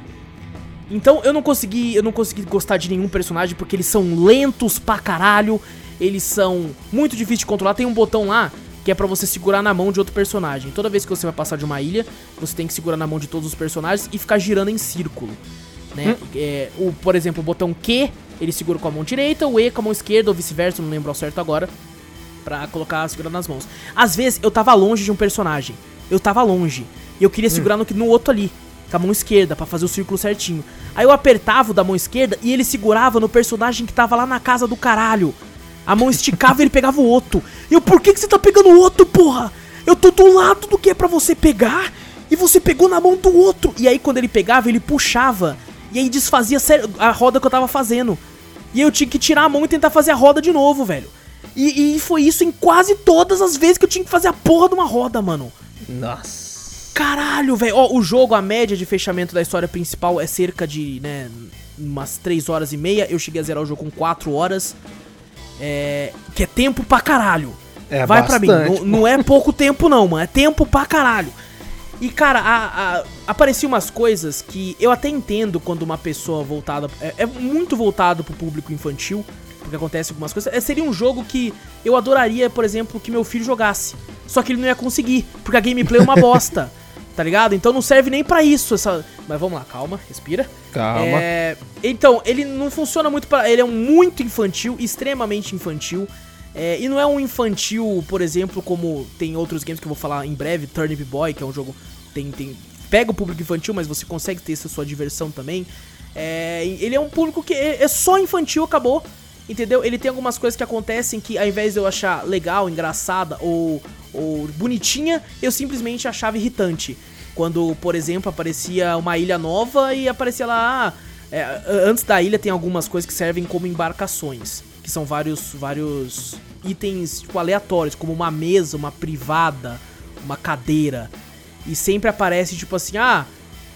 Então eu não consegui, eu não consegui gostar de nenhum personagem porque eles são lentos pra caralho, eles são muito difíceis de controlar. Tem um botão lá que é pra você segurar na mão de outro personagem. Toda vez que você vai passar de uma ilha, você tem que segurar na mão de todos os personagens e ficar girando em círculo. Né? É, o, por exemplo, o botão Q, ele segura com a mão direita, o E com a mão esquerda, ou vice-versa, não lembro ao certo agora, pra colocar segurando nas mãos. Às vezes eu tava longe de um personagem, eu tava longe, e eu queria segurar no, no outro ali, com a mão esquerda, pra fazer o círculo certinho. Aí eu apertava o da mão esquerda e ele segurava no personagem que tava lá na casa do caralho. A mão esticava e ele pegava o outro. E eu, por que, que você tá pegando o outro, porra? Eu tô do lado do que é pra você pegar e você pegou na mão do outro. E aí quando ele pegava, ele puxava. E aí desfazia a roda que eu tava fazendo. E eu tinha que tirar a mão e tentar fazer a roda de novo, velho. E, e foi isso em quase todas as vezes que eu tinha que fazer a porra de uma roda, mano. Nossa. Caralho, velho. Ó, o jogo, a média de fechamento da história principal é cerca de, né, umas 3 horas e meia. Eu cheguei a zerar o jogo com 4 horas. É. Que é tempo pra caralho. É Vai pra mim. bastante, Não, não é pouco tempo, não, mano. É tempo pra caralho. E, cara, a, a, apareciam umas coisas que eu até entendo quando uma pessoa voltada. É, é muito voltado pro público infantil. Porque acontece algumas coisas. É, seria um jogo que eu adoraria, por exemplo, que meu filho jogasse. Só que ele não ia conseguir, porque a gameplay é uma bosta. Tá ligado? Então não serve nem pra isso essa. Mas vamos lá, calma, respira. Calma. É, então, ele não funciona muito para. Ele é um muito infantil, extremamente infantil. É, e não é um infantil, por exemplo, como tem outros games que eu vou falar em breve, Turnip Boy, que é um jogo. Tem, tem, pega o público infantil, mas você consegue ter essa sua diversão também. É, ele é um público que é, é só infantil, acabou. Entendeu? Ele tem algumas coisas que acontecem que, ao invés de eu achar legal, engraçada ou, ou bonitinha, eu simplesmente achava irritante. Quando, por exemplo, aparecia uma ilha nova e aparecia lá. ah, é, antes da ilha tem algumas coisas que servem como embarcações. Que são vários, vários itens tipo, aleatórios, como uma mesa, uma privada, uma cadeira. E sempre aparece tipo assim: ah,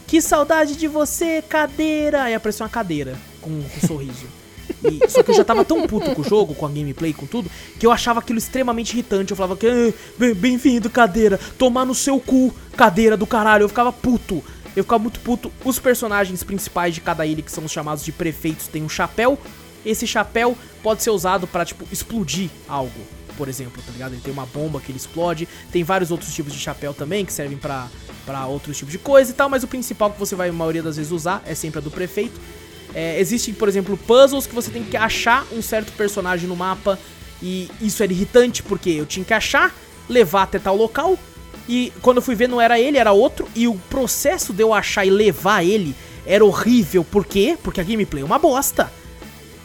que saudade de você, cadeira! Aí aparece uma cadeira com um sorriso. E- só que eu já tava tão puto com o jogo, com a gameplay, com tudo, que eu achava aquilo extremamente irritante. Eu falava que, "Ah, bem- bem-vindo, cadeira, tomar no seu cu, cadeira do caralho. Eu ficava puto. Eu ficava muito puto. Os personagens principais de cada ilha, que são os chamados de prefeitos, têm um chapéu. Esse chapéu pode ser usado pra, tipo, explodir algo, por exemplo, tá ligado? Ele tem uma bomba que ele explode. Tem vários outros tipos de chapéu também que servem pra, pra outros tipos de coisa e tal. Mas o principal que você vai, a maioria das vezes, usar é sempre a do prefeito. É, existem, por exemplo, puzzles que você tem que achar um certo personagem no mapa. E isso era irritante porque eu tinha que achar, levar até tal local. E quando eu fui ver, não era ele, era outro. E o processo de eu achar e levar ele era horrível. Por quê? Porque a gameplay é uma bosta.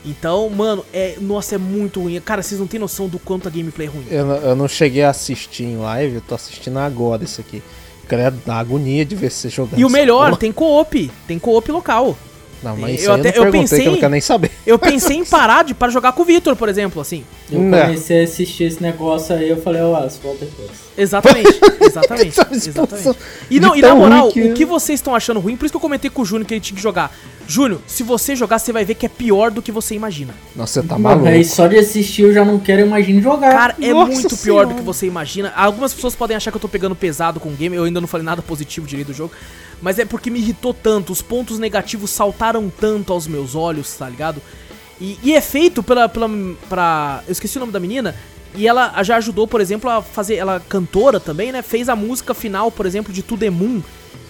Então, mano, é. Nossa, é muito ruim. Cara, vocês não têm noção do quanto a gameplay é ruim. Eu, não- eu não cheguei a assistir em live, eu tô assistindo agora isso aqui. Credo, dá agonia de ver você jogando. E o melhor, porra. tem co-op. Tem co-op local. Não, mas eu até- eu eu pensei que eu não quero nem saber. Eu pensei em parar de para jogar com o Victor, por exemplo, assim. Eu Não. comecei a assistir esse negócio aí, eu falei, ó, oh, volta depois. Exatamente, exatamente, exatamente. E não, e na moral, que- o que vocês estão achando ruim, por isso que eu comentei com o Júnior que ele tinha que jogar. Júnior, se você jogar, você vai ver que é pior do que você imagina. Nossa, você tá maluco. aí só de assistir eu já não quero imaginar jogar. Cara, é Nossa muito pior Senhora. do que você imagina. Algumas pessoas podem achar que eu tô pegando pesado com o game, eu ainda não falei nada positivo direito do jogo. Mas é porque me irritou tanto, os pontos negativos saltaram tanto aos meus olhos, tá ligado? E, e é feito pela, pela. pra. Eu esqueci o nome da menina. E ela já ajudou, por exemplo, a fazer. Ela cantora também, né? Fez a música final, por exemplo, de To The Moon,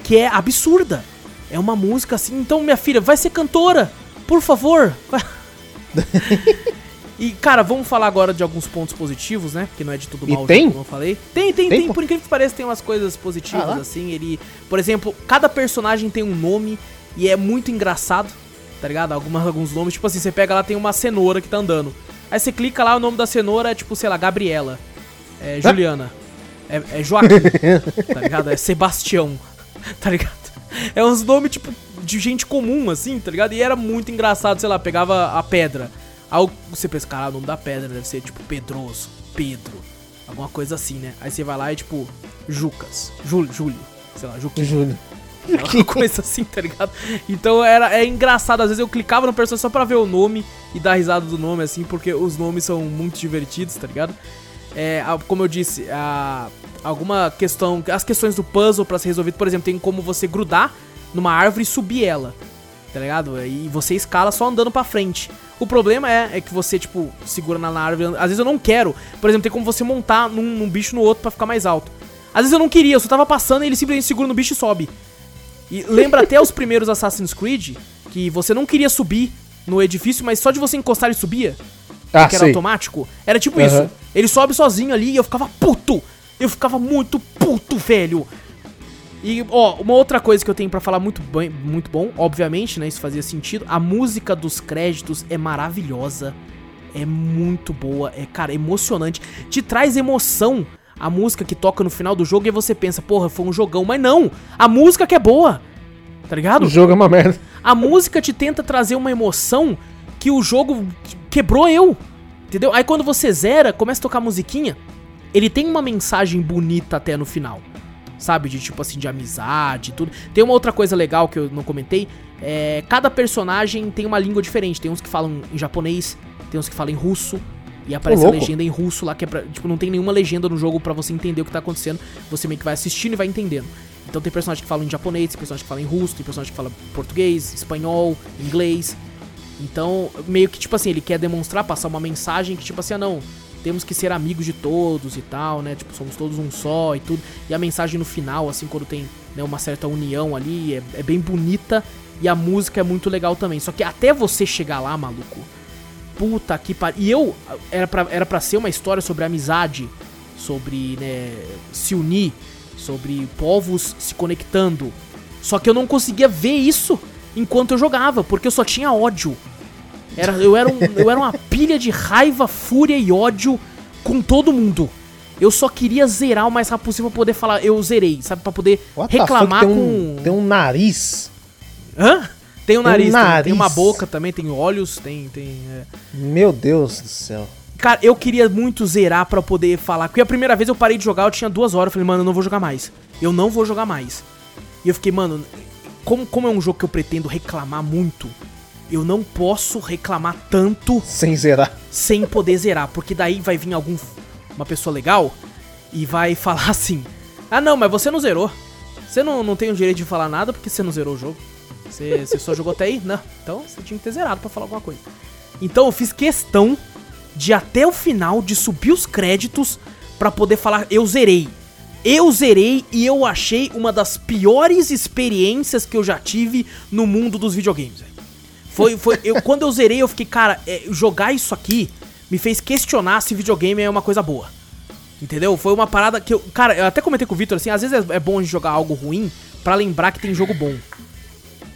que é absurda. É uma música assim. Então, minha filha, vai ser cantora, por favor. E, cara, vamos falar agora de alguns pontos positivos, né? Porque não é de tudo mal, tem? como eu falei. Tem, tem, Tem, tem. Por incrível que pareça, tem umas coisas positivas, Ah, assim. Ele, por exemplo, cada personagem tem um nome e é muito engraçado, tá ligado? Algumas, alguns nomes, tipo assim, você pega lá, tem uma cenoura que tá andando. Aí você clica lá, o nome da cenoura é tipo, sei lá, Gabriela. É Juliana. É, é Joaquim, tá ligado? É Sebastião, tá ligado? É uns nomes, tipo, de gente comum, assim, tá ligado? E era muito engraçado, sei lá, pegava a pedra. Aí você pensa, cara, o nome da pedra deve ser, tipo, Pedroso, Pedro, alguma coisa assim, né? Aí você vai lá e, tipo, Jucas, Júlio, Júlio, sei lá, Juquinho. Júlio. Uma coisa assim, tá ligado? Então era, é engraçado, às vezes eu clicava no personagem só pra ver o nome e dar risada do nome, assim, porque os nomes são muito divertidos, tá ligado? É, como eu disse, a- alguma questão, as questões do puzzle pra ser resolvido, por exemplo, tem como você grudar numa árvore e subir ela, tá ligado? E você escala só andando pra frente. O problema é, é que você, tipo, segura na árvore, às vezes eu não quero, por exemplo, tem como você montar num, num bicho no outro pra ficar mais alto. Às vezes eu não queria, eu só tava passando e ele simplesmente segura no bicho e sobe. E lembra até os primeiros Assassin's Creed, que você não queria subir no edifício, mas só de você encostar ele subia, Ah, que era sei. automático. Era tipo Aham. isso. Ele sobe sozinho ali e eu ficava puto. Eu ficava muito puto, velho. E, ó, uma outra coisa que eu tenho pra falar muito, bem, muito bom, obviamente, né, isso fazia sentido. A música dos créditos é maravilhosa. É muito boa, é, cara, emocionante. Te traz emoção a música que toca no final do jogo e você pensa, porra, foi um jogão. Mas não, a música que é boa, tá ligado? O jogo é uma merda. A música te tenta trazer uma emoção que o jogo quebrou eu. Entendeu? Aí quando você zera, começa a tocar musiquinha, ele tem uma mensagem bonita até no final. Sabe? De tipo assim, de amizade e tudo. Tem uma outra coisa legal que eu não comentei. É, cada personagem tem uma língua diferente. Tem uns que falam em japonês, tem uns que falam em russo. E aparece a legenda em russo lá, que é pra, Tipo, não tem nenhuma legenda no jogo pra você entender o que tá acontecendo. Você meio que vai assistindo e vai entendendo. Então tem personagem que fala em japonês, tem personagem que fala em russo, tem personagem que fala português, espanhol, inglês. Então, meio que, tipo assim, ele quer demonstrar, passar uma mensagem que, tipo assim, ah, não, temos que ser amigos de todos e tal, né? Tipo, somos todos um só e tudo. E a mensagem no final, assim, quando tem né, uma certa união ali, é, é bem bonita. E a música é muito legal também. Só que até você chegar lá, maluco, puta que pariu. E eu, era pra, era pra ser uma história sobre amizade, sobre, né, se unir, sobre povos se conectando. Só que eu não conseguia ver isso enquanto eu jogava, porque eu só tinha ódio. Era, eu, era um, eu era uma pilha de raiva, fúria e ódio com todo mundo. Eu só queria zerar o mais rápido possível pra poder falar, eu zerei, sabe? Pra poder What reclamar fuck, tem com. Um, tem um nariz. Hã? Tem um Tem um nariz, tem, tem nariz. uma boca também, tem olhos, tem. tem é. Meu Deus do céu. Cara, eu queria muito zerar pra poder falar. Porque a primeira vez eu parei de jogar, eu tinha duas horas. Eu falei, mano, eu não vou jogar mais. Eu não vou jogar mais. E eu fiquei, mano, como, como é um jogo que eu pretendo reclamar muito, eu não posso reclamar tanto Sem zerar. sem poder zerar. Porque daí vai vir algum. Uma pessoa legal e vai falar assim: Ah, não, mas você não zerou. Você não, não tem o direito de falar nada porque você não zerou o jogo. Você, você só jogou até aí? Não. Então você tinha que ter zerado pra falar alguma coisa. Então eu fiz questão de até o final, de subir os créditos pra poder falar, eu zerei. Eu zerei e eu achei uma das piores experiências que eu já tive no mundo dos videogames. Foi, foi, eu, quando eu zerei, eu fiquei, cara, é, jogar isso aqui me fez questionar se videogame é uma coisa boa. Entendeu? Foi uma parada que eu. Cara, eu até comentei com o Victor assim, às vezes é, é bom a gente jogar algo ruim pra lembrar que tem jogo bom.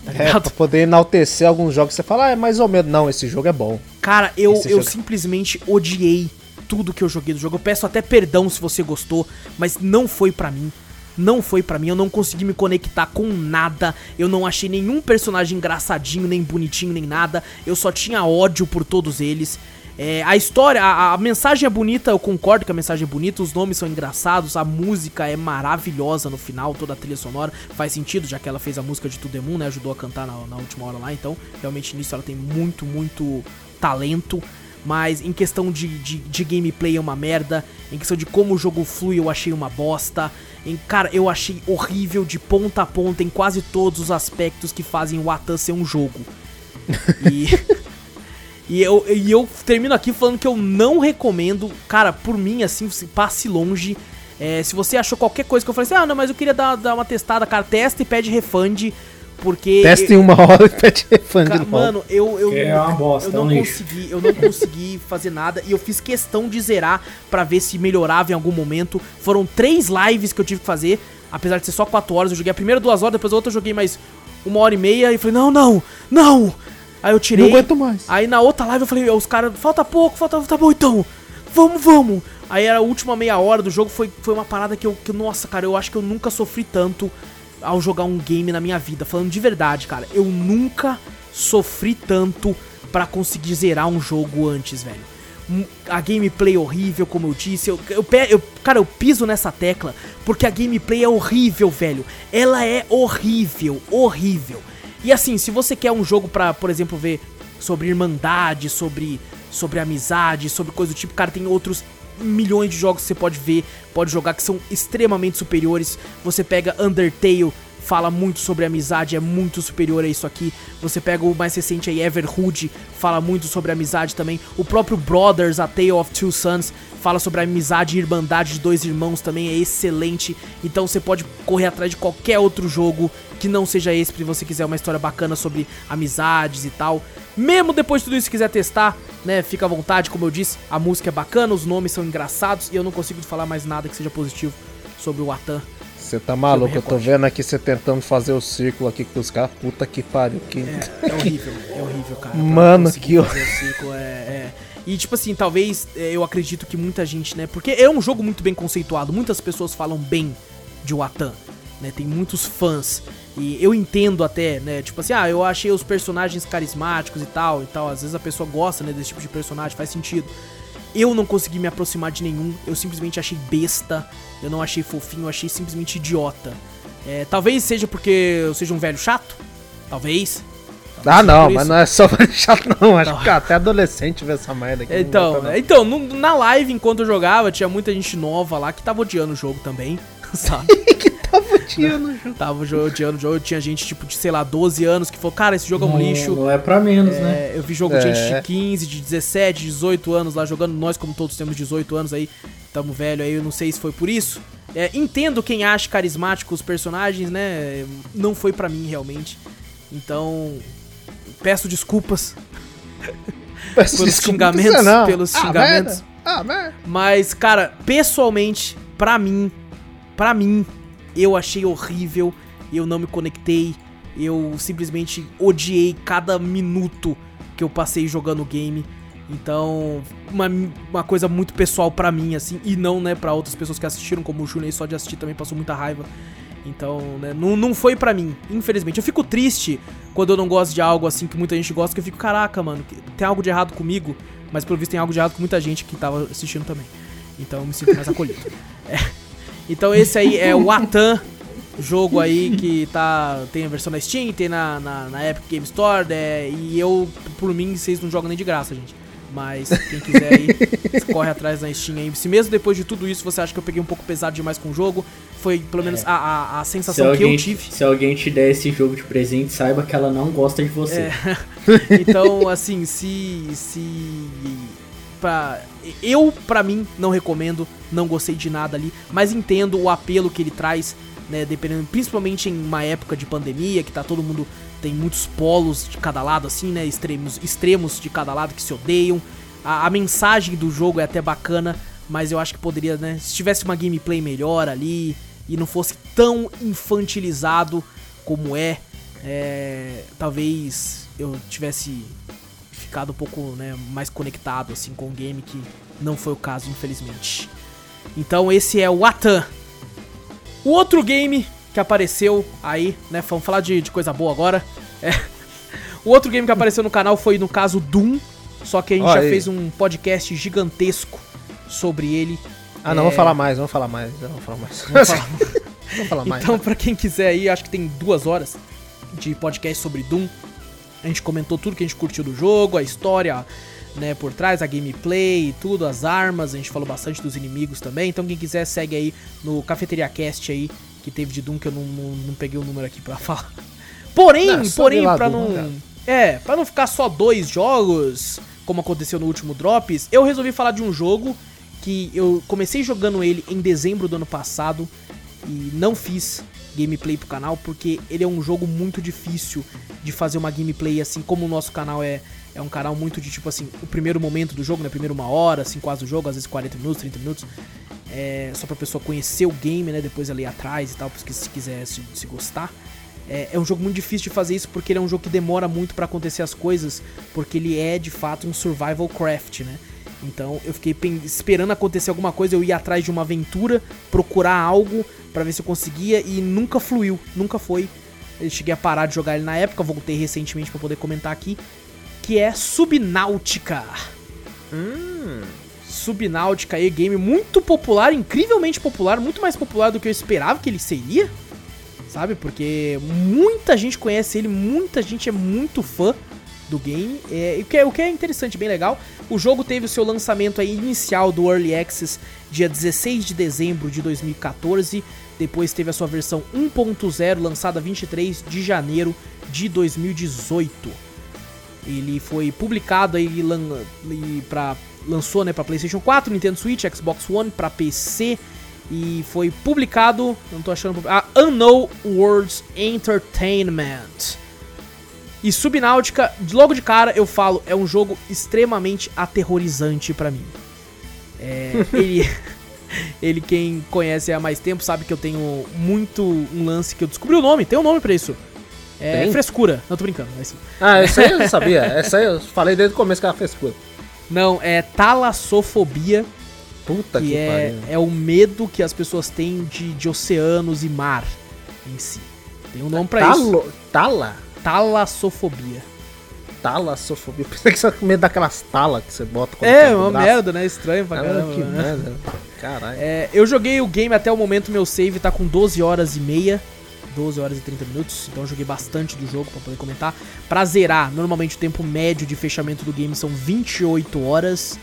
Tá É, pra poder enaltecer alguns jogos, você fala, ah, é mais ou menos. Não, esse jogo é bom. Cara, eu, Esse eu jogo- simplesmente odiei tudo que eu joguei do jogo. Eu peço até perdão se você gostou, mas não foi pra mim. Não foi pra mim, eu não consegui me conectar com nada. Eu não achei nenhum personagem engraçadinho, nem bonitinho, nem nada. Eu só tinha ódio por todos eles. É, a história, a, a mensagem é bonita, eu concordo que a mensagem é bonita, os nomes são engraçados, a música é maravilhosa no final, toda a trilha sonora faz sentido, já que ela fez a música de To The Moon, né? Ajudou a cantar na, na última hora lá, então realmente nisso ela tem muito, muito talento. Mas em questão de, de, de gameplay é uma merda. Em questão de como o jogo flui, eu achei uma bosta. Em, cara, eu achei horrível de ponta a ponta em quase todos os aspectos que fazem o Atan ser um jogo. E. E eu, e eu termino aqui falando que eu não recomendo. Cara, por mim, assim, se passe longe. É, se você achou qualquer coisa que eu falei assim, ah, não, mas eu queria dar, dar uma testada, cara, testa e pede refund. Porque. Testa em uma hora e pede refund Ca- de novo. Mano, eu, eu, é uma bosta, eu é um não lixo. consegui, eu não consegui fazer nada e eu fiz questão de zerar pra ver se melhorava em algum momento. Foram três lives que eu tive que fazer, apesar de ser só quatro horas. Eu joguei a primeira duas horas, depois a outra eu joguei mais uma hora e meia e falei, não, não, não! Aí eu tirei. Não aguento mais. Aí na outra live eu falei, os caras, falta pouco, falta, tá bom então, vamos, vamos. Aí era a última meia hora do jogo, foi, foi uma parada que eu, que, nossa, cara, eu acho que eu nunca sofri tanto ao jogar um game na minha vida. Falando de verdade, cara, eu nunca sofri tanto pra conseguir zerar um jogo antes, velho. Hum, A gameplay horrível, como eu disse. Eu, eu, eu- cara, eu piso nessa tecla porque a gameplay é horrível, velho. Ela é horrível, horrível. E assim, se você quer um jogo pra, por exemplo, ver sobre irmandade, sobre, sobre amizade, sobre coisa do tipo, cara, tem outros milhões de jogos que você pode ver, pode jogar que são extremamente superiores. Você pega Undertale, fala muito sobre amizade, é muito superior a isso aqui. Você pega o mais recente aí, Everhood, fala muito sobre amizade também. O próprio Brothers, A Tale of Two Sons, fala sobre a amizade e irmandade de dois irmãos também, é excelente. Então você pode correr atrás de qualquer outro jogo que não seja esse, se você quiser uma história bacana sobre amizades e tal. Mesmo depois de tudo isso, se quiser testar, né, fica à vontade, como eu disse, a música é bacana, os nomes são engraçados e eu não consigo falar mais nada que seja positivo sobre o Atan. Você tá maluco, eu tô vendo aqui você tentando fazer o círculo aqui com os caras. Puta que pariu. Que... É horrível, é horrível, cara. Mano, que fazer o é, é. E tipo assim, talvez é, eu acredito que muita gente, né? Porque é um jogo muito bem conceituado, muitas pessoas falam bem de Watan, né? Tem muitos fãs. E eu entendo até, né? Tipo assim, ah, eu achei os personagens carismáticos e tal, e tal. Às vezes a pessoa gosta, né, desse tipo de personagem, faz sentido. Eu não consegui me aproximar de nenhum, eu simplesmente achei besta, eu não achei fofinho, eu achei simplesmente idiota. É, talvez seja porque eu seja um velho chato, talvez. Ah, não, mas não é só chato, não. Acho que até adolescente vê essa merda aqui. Então, não. então no- na live, enquanto eu jogava, tinha muita gente nova lá que tava odiando o jogo também, sabe? Tava odiando, Ju. tava jo- odiando o jogo, tinha gente, tipo, de, sei lá, 12 anos que falou, cara, esse jogo é um não, lixo. Não é pra menos, né? É, eu vi jogo de gente É. de 15, de 17, 18 anos lá jogando. Nós, como todos temos 18 anos aí, tamo velho aí, eu não sei se foi por isso. É, entendo quem acha carismático os personagens, né? Não foi pra mim realmente. Então, peço desculpas Peço pelos desculpa, xingamentos, não. pelos Ah, xingamentos. merda. Ah, merda. Mas, cara, pessoalmente, pra mim, pra mim, eu achei horrível, eu não me conectei, eu simplesmente odiei cada minuto que eu passei jogando o game. Então, uma, uma coisa muito pessoal pra mim, assim, e não, né, pra outras pessoas que assistiram, como o Júnior só de assistir também passou muita raiva. Então, né, não, não foi pra mim, infelizmente. Eu fico triste quando eu não gosto de algo assim que muita gente gosta, que eu fico, caraca, mano, tem algo de errado comigo, mas pelo visto tem algo de errado com muita gente que tava assistindo também. Então eu me sinto mais acolhido. É. Então esse aí é o Atan, jogo aí que tá. Tem a versão na Steam, tem na, na, na Epic Game Store, né, e eu, por mim, vocês não jogam nem de graça, gente. Mas quem quiser aí, corre atrás na Steam aí. Se mesmo depois de tudo isso você acha que eu peguei um pouco pesado demais com o jogo, foi pelo menos a, a, a Se sensação que eu alguém, tive. se alguém te der esse jogo de presente, saiba que ela não gosta de você. É. então, assim, se. se pra, eu, pra mim, não recomendo, não gostei de nada ali, mas entendo o apelo que ele traz, né? Dependendo, principalmente em uma época de pandemia, que tá todo mundo. Tem muitos polos de cada lado, assim, né? Extremos, extremos de cada lado que se odeiam. A, a mensagem do jogo é até bacana, mas eu acho que poderia, né? Se tivesse uma gameplay melhor ali e não fosse tão infantilizado como é, é, talvez eu tivesse ficado um pouco né, mais conectado assim com o game, que não foi o caso, infelizmente. Então esse é o Atan. O outro game que apareceu aí, né? Vamos falar de, de coisa boa agora. É. O outro game que apareceu no canal foi, no caso, Doom. Só que a gente Olha já aí. fez um podcast gigantesco sobre ele. Ah, não, É. vamos falar mais, vamos falar mais. Vamos falar mais. Vamos falar- Vamos falar mais. Então, pra quem quiser aí, acho que tem duas horas de podcast sobre Doom. A gente comentou tudo que a gente curtiu do jogo, a história, né, por trás, a gameplay, tudo, as armas. A gente falou bastante dos inimigos também. Então, quem quiser, segue aí no Cafeteria Cast aí, que teve de Doom, que eu não, não, não peguei o número aqui pra falar. Porém, Não, porém, pra não. cara. É, pra não ficar só dois jogos, como aconteceu no último Drops, eu resolvi falar de um jogo que eu comecei jogando ele em dezembro do ano passado e não fiz gameplay pro canal porque ele é um jogo muito difícil de fazer uma gameplay assim como o nosso canal é é um canal muito de tipo assim o primeiro momento do jogo, né, primeiro uma hora, assim quase o jogo, às vezes 40 minutos, 30 minutos, é só pra pessoa conhecer o game, né, depois ali atrás e tal, porque se quiser se, se gostar. É, é um jogo muito difícil de fazer isso porque ele é um jogo que demora muito pra acontecer as coisas, porque ele é de fato um survival craft, né? Então eu fiquei esperando acontecer alguma coisa, eu ia atrás de uma aventura, procurar algo pra ver se eu conseguia e nunca fluiu, nunca foi. Eu cheguei a parar de jogar ele na época, voltei recentemente pra poder comentar aqui, que é Subnáutica. Subnáutica aí, game muito popular, incrivelmente popular, muito mais popular do que eu esperava que ele seria. Sabe? Porque muita gente conhece ele, muita gente é muito fã do game. É, o, que é, o que é interessante, bem legal. O jogo teve o seu lançamento aí inicial do Early Access dia 16 de dezembro de 2014. Depois teve a sua versão 1.0 lançada 23 de janeiro de 2018. Ele foi publicado aí lan, pra, lançou né, para PlayStation 4, Nintendo Switch, Xbox One, para PC e foi publicado, não tô achando, a Unknown Worlds Entertainment. E Subnáutica, logo de cara eu falo, é um jogo extremamente aterrorizante pra mim. É, ele, ele quem conhece há mais tempo sabe que eu tenho muito um lance que eu descobri o nome, tem um nome pra isso. É Tem? frescura, não tô brincando, mas Ah, essa aí eu sabia. Essa aí eu falei desde o começo que fez coisa. não, é talassofobia, Puta que que, é, pariu. é o medo que as pessoas têm de, de oceanos e mar em si. Tem um nome pra isso. Talo, tala? Talassofobia. Talassofobia. Pensei que você ia com medo daquelas talas que você bota quando É, quebra o uma merda, né? Estranho pra Ah, caramba. que né? merda. Caralho. É, eu joguei o game até o momento, meu save tá com 12 horas e meia. 12 horas e 30 minutos, então eu joguei bastante do jogo pra poder comentar. Pra zerar, normalmente o tempo médio de fechamento do game são 28 horas.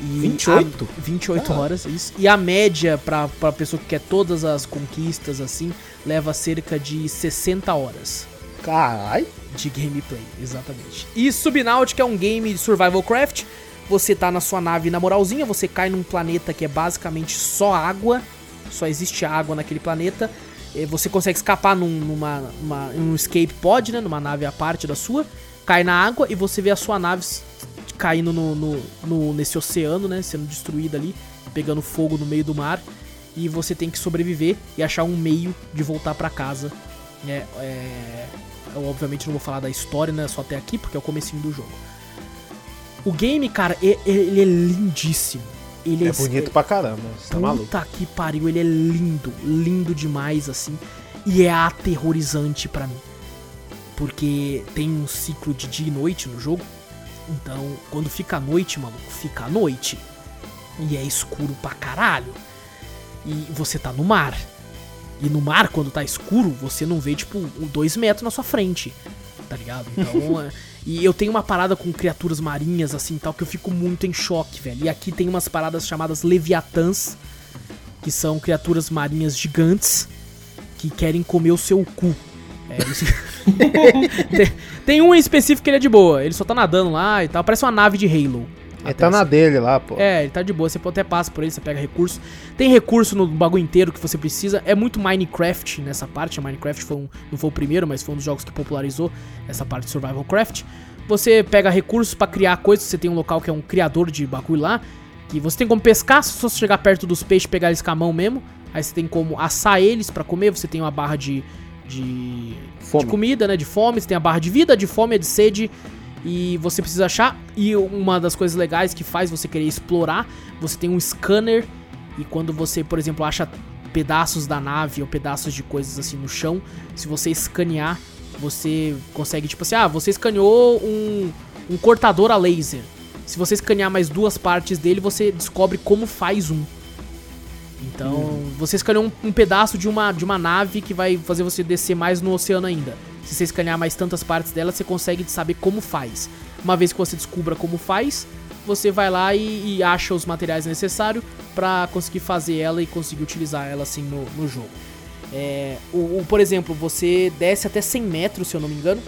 E 28? A, 28 Ah. horas, isso. E a média pra, pra pessoa que quer todas as conquistas assim, leva cerca de 60 horas Caralho. de gameplay, exatamente. E Subnáutica é um game de survival craft. Você tá na sua nave na moralzinha, você cai num planeta que é basicamente só água, só existe água naquele planeta. Você consegue escapar num, numa, numa- num escape pod, né, numa nave à parte da sua, cai na água e você vê a sua nave caindo no, no- no- nesse oceano, né, sendo destruída ali, pegando fogo no meio do mar. E você tem que sobreviver e achar um meio de voltar pra casa. É, é, eu obviamente não vou falar da história, né? Só até aqui, porque é o comecinho do jogo. O game, cara, ele é lindíssimo. Ele É bonito pra caramba. Você tá maluco. Puta que pariu, ele é lindo, lindo demais, assim. E é aterrorizante pra mim. Porque tem um ciclo de dia e noite no jogo. Então, quando fica a noite, maluco, fica a noite. E é escuro pra caralho. E você tá no mar. E no mar, quando tá escuro, você não vê, tipo, dois metros na sua frente. Tá ligado? Então, é- E eu tenho uma parada com criaturas marinhas, assim, tal, que eu fico muito em choque, velho. E aqui tem umas paradas chamadas Leviatãs, que são criaturas marinhas gigantes que querem comer o seu cu. É, isso... tem, tem um em específico que ele é de boa, ele só tá nadando lá e tal, parece uma nave de Halo. Ele tá na dele lá, pô. É, ele tá de boa, você até passa por ele, você pega recurso. Tem recurso no bagulho inteiro que você precisa. É muito Minecraft nessa parte. Minecraft foi um, não foi o primeiro, mas foi um dos jogos que popularizou essa parte de Survival Craft. Você pega recursos pra criar coisas, você tem um local que é um criador de bagulho lá, que você tem como pescar, se você chegar perto dos peixes pegar eles com a mão mesmo. Aí você tem como assar eles pra comer, você tem uma barra de, de, Fome. de comida, né, de fome, você tem a barra de vida, de fome, de sede e você precisa achar. E uma das coisas legais que faz você querer explorar, você tem um scanner e quando você, por exemplo, acha pedaços da nave ou pedaços de coisas assim no chão, se você escanear, você consegue tipo assim, ah, você escaneou um, um cortador a laser. Se você escanear mais duas partes dele, você descobre como faz um. Então, você escaneou um, um pedaço de uma, de uma nave que vai fazer você descer mais no oceano ainda. Se você escanear mais tantas partes dela, você consegue saber como faz. Uma vez que você descubra como faz, você vai lá e, e acha os materiais necessários pra conseguir fazer ela e conseguir utilizar ela assim no, no jogo. É, o, o- por exemplo, você desce até 100 metros, se eu não me engano,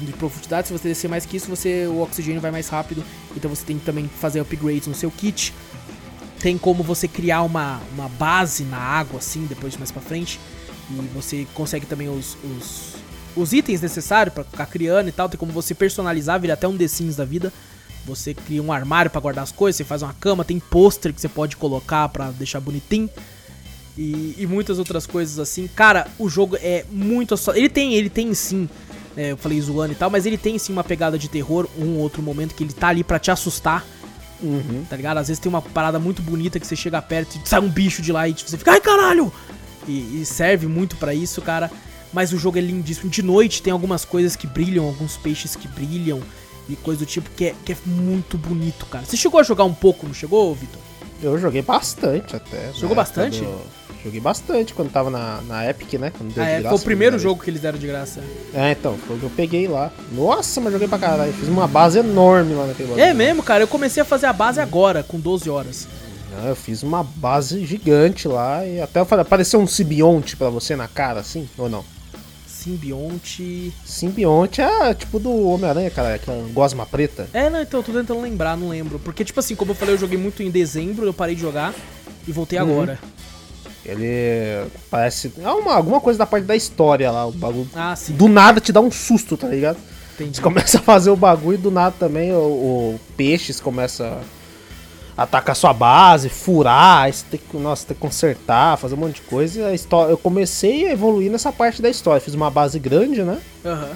de profundidade. Se você descer mais que isso, você, o oxigênio vai mais rápido. Então você tem que também fazer upgrades no seu kit. Tem como você criar uma, uma base na água, assim, depois de mais pra frente. E você consegue também os, os, os itens necessários pra ficar criando e tal. Tem como você personalizar, vira até um The Sims da vida. Você cria um armário pra guardar as coisas, você faz uma cama, tem pôster que você pode colocar pra deixar bonitinho. E, e muitas outras coisas assim. Cara, o jogo é muito. asso- Ele tem, ele tem sim. né, eu falei zoando e tal, mas ele tem sim uma pegada de terror, um ou outro momento que ele tá ali pra te assustar, Uhum. tá ligado? Às vezes tem uma parada muito bonita que você chega perto e sai um bicho de lá e você fica, ai caralho! E, e serve muito pra isso, cara. Mas o jogo é lindíssimo. De noite tem algumas coisas que brilham, alguns peixes que brilham e coisa do tipo que é, que é muito bonito, cara. Você chegou a jogar um pouco, não chegou, Vitor? Eu joguei bastante até. Jogou na época bastante? do- Joguei bastante quando tava na, na Epic, né? Quando deu Ah, de é, graça foi o primeiro jogo que eles deram de graça. É, então, foi o que eu peguei lá. Nossa, mas joguei pra caralho. Fiz uma base enorme lá naquele bagulho. É mesmo, cara. Eu comecei a fazer a base agora, com 12 horas. Não, Eu fiz uma base gigante lá e até eu falei, apareceu um simbionte pra você na cara, assim? Ou não? Simbionte. Simbionte é tipo do Homem-Aranha, cara, aquela gosma preta. É, não, então eu tô tentando lembrar, não lembro. Porque, tipo assim, como eu falei, eu joguei muito em dezembro, eu parei de jogar e voltei Uhum. agora. Ele parece. É uma, alguma coisa da parte da história lá, o bagulho. Ah, sim, Do nada te dá um susto, tá ligado? entendi. Você começa a fazer o bagulho e do nada também o, o peixes começa atacar sua base, furar, tem que, nossa, tem que consertar, fazer um monte de coisa. E a história, eu comecei a evoluir nessa parte da história. Fiz uma base grande, né? Aham.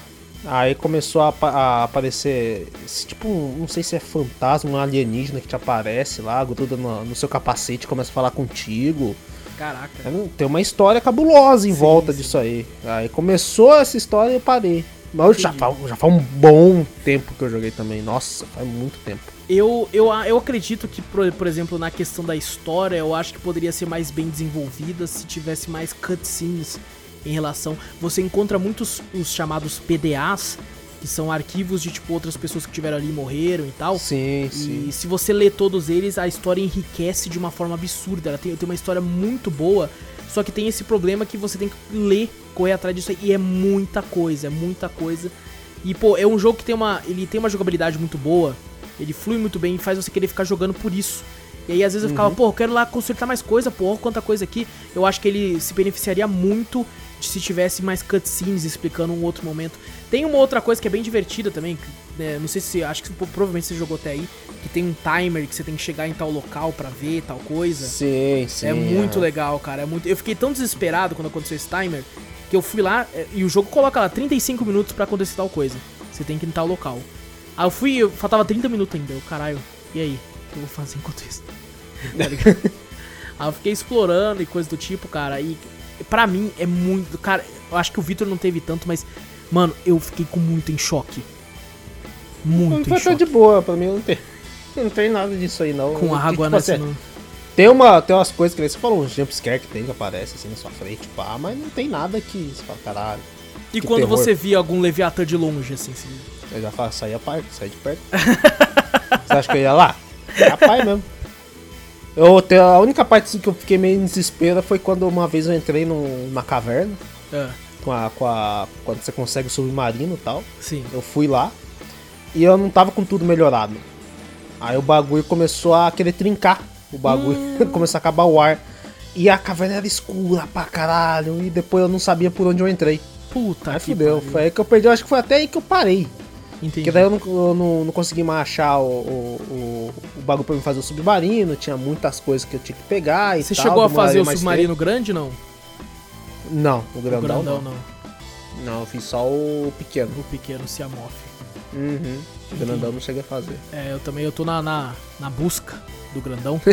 Aí começou a, a aparecer esse tipo, um- não sei se é fantasma, um alienígena que te aparece lá, gruda no, no seu capacete, começa a falar contigo. Caraca. É, Tem uma história cabulosa em Sim, volta sim. disso aí. Aí começou essa história e eu parei. Mas já faz, já faz um bom tempo que eu joguei também. Nossa, faz muito tempo. Eu, eu, eu acredito que, por, por exemplo, na questão da história, eu acho que poderia ser mais bem desenvolvida se tivesse mais cutscenes em relação. Você encontra muitos os chamados PDAs, que são arquivos de tipo outras pessoas que tiveram ali e morreram e tal. Sim, sim. E se você lê todos eles, a história enriquece de uma forma absurda. Ela tem, tem uma história muito boa, só que tem esse problema que você tem que ler, correr atrás disso aí. E é muita coisa, é muita coisa. E, pô, é um jogo que tem uma. Ele tem uma jogabilidade muito boa, ele flui muito bem e faz você querer ficar jogando por isso. E aí, às vezes, eu ficava, pô, eu quero lá consertar mais coisa, pô, quanta coisa aqui. Eu acho que ele se beneficiaria muito de se tivesse mais cutscenes explicando um outro momento. Tem uma outra coisa que é bem divertida também, que, né, não sei se, acho que provavelmente você jogou até aí, que tem um timer que você tem que chegar em tal local pra ver tal coisa. Sim, sim. é muito é. legal, cara. É muito... Eu fiquei tão desesperado quando aconteceu esse timer que eu fui lá é, e o jogo coloca lá 35 minutos pra acontecer tal coisa. Você tem que ir em tal local. Aí eu fui, eu, faltava 30 minutos ainda. Eu, caralho, e aí? O que eu vou fazer enquanto isso? Tá ligado? aí eu fiquei explorando e coisa do tipo, cara. E pra mim é muito. Cara, eu acho que o Victor não teve tanto, mas. Mano, eu fiquei com muito em choque. Não Muito em foi tão choque. de boa, pra mim não tem. Não tem nada disso aí, não. Com Eu- água, tipo né? assim, tem, uma, tem umas coisas que você falou, uns jumpscare que tem que aparece assim na sua frente, pá, mas não tem nada que você fala, caralho. E quando terror. você via algum Leviatã de longe, assim, assim Eu já falo, saí de perto. Você acha que eu ia lá? Rapaz mesmo. Eu, a única parte assim, que eu fiquei meio em desespero foi quando uma vez eu entrei num- numa caverna, Ah, com a, com a, quando você consegue o submarino e tal. sim. Eu fui lá e eu não tava com tudo melhorado. Aí o bagulho começou a querer trincar. O bagulho começou a acabar o ar. E a caverna era escura pra caralho. E depois eu não sabia por onde eu entrei. Puta Aí que fudeu. pariu. Foi aí que eu perdi. Eu acho que foi até aí que eu parei. Entendi. Porque daí eu não, eu não, não consegui mais achar o, o, o, o bagulho pra me fazer o submarino. Tinha muitas coisas que eu tinha que pegar e Você tal, chegou a fazer o submarino grande, não? tempo. Não, o O grandão, grandão, não. não. não. eu fiz só o pequeno. O pequeno Siamoff. Uhum. O grandão não cheguei a fazer. É, eu também eu tô na, na, na busca do grandão.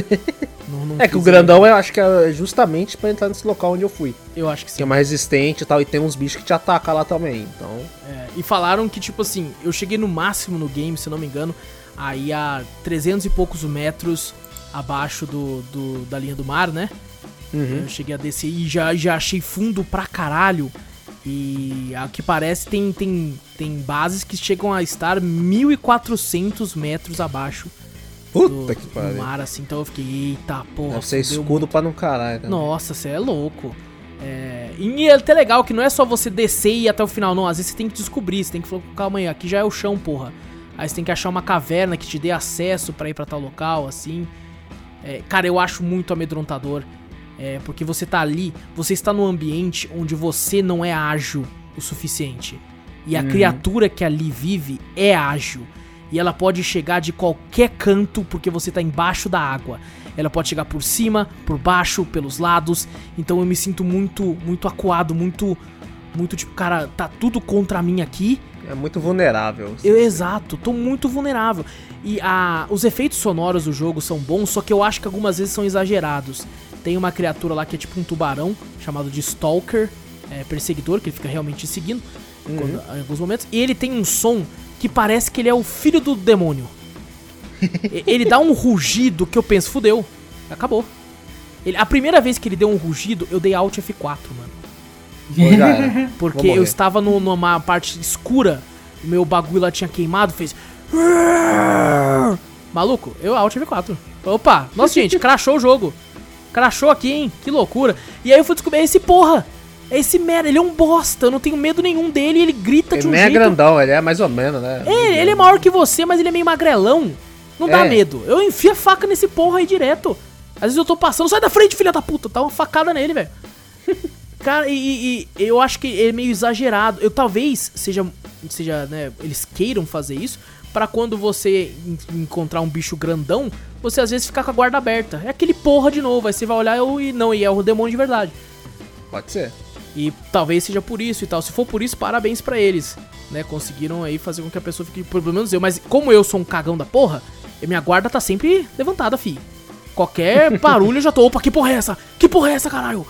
Não- não É que o grandão eu acho que é justamente pra entrar nesse local onde eu fui. Eu acho que Que sim. é mais resistente e tal, e tem uns bichos que te atacam lá também. Então, É, e falaram que, tipo assim, eu cheguei no máximo no game, se não me engano, aí a 300 e poucos metros abaixo do, do- da linha do mar, né? Uhum. Eu cheguei a descer e já, já achei fundo pra caralho. E ao que parece tem, tem, tem bases que chegam a estar 1400 metros abaixo do, puta que do pariu. mar, assim. Então eu fiquei, eita porra. Deve ser escudo pra não caralho. né? Nossa, você é louco. É, e é até legal que não é só você descer e ir até o final, não. Às vezes você tem que descobrir, você tem que falar, calma aí, aqui já é o chão, porra. Aí você tem que achar uma caverna que te dê acesso pra ir pra tal local, assim. É, cara, eu acho muito amedrontador. É, porque você tá ali, você está num ambiente onde você não é ágil o suficiente. E a criatura que ali vive é ágil. E ela pode chegar de qualquer canto porque você tá embaixo da água. Ela pode chegar por cima, por baixo, pelos lados. Então eu me sinto muito, muito acuado, muito, muito tipo, cara, tá tudo contra mim aqui. É muito vulnerável. Eu, exato, tô muito vulnerável. E a, os efeitos sonoros do jogo são bons, só que eu acho que algumas vezes são exagerados. Tem uma criatura lá que é tipo um tubarão, chamado de Stalker, é, perseguidor, que ele fica realmente te seguindo quando- em alguns momentos. E ele tem um som que parece que ele é o filho do demônio. Ele dá um rugido que eu penso, fudeu, acabou. Ele- a primeira vez que ele deu um rugido, eu dei Alt F4, mano. Porque eu estava no- numa parte escura, o meu bagulho lá tinha queimado, fez. Maluco, eu Alt F4. Opa, nossa gente, crashou o jogo. Crashou aqui, hein? Que loucura. E aí eu fui descobrir, é esse porra. É esse merda, ele é um bosta, eu não tenho medo nenhum dele ele grita Ele de um é jeito. grandão, ele é mais ou menos, né? É, ele é maior que você, mas ele é meio magrelão. Não dá É. medo. Eu enfio a faca nesse porra aí direto. Às vezes eu tô passando, sai da frente, filha da puta. Tá uma facada nele, velho. Cara, e, e- e eu acho que é meio exagerado. Eu talvez seja, seja, né, eles queiram fazer isso pra quando você en- encontrar um bicho grandão, você às vezes ficar com a guarda aberta. É aquele porra de novo, aí você vai olhar e não, e é o demônio de verdade. Pode ser. E talvez seja por isso e tal. Se for por isso, parabéns pra eles, né? Conseguiram aí fazer com que a pessoa fique, pelo menos eu. Mas como eu sou um cagão da porra, minha guarda tá sempre levantada, fi. Qualquer barulho eu já tô, opa, que porra é essa? Que porra é essa, caralho?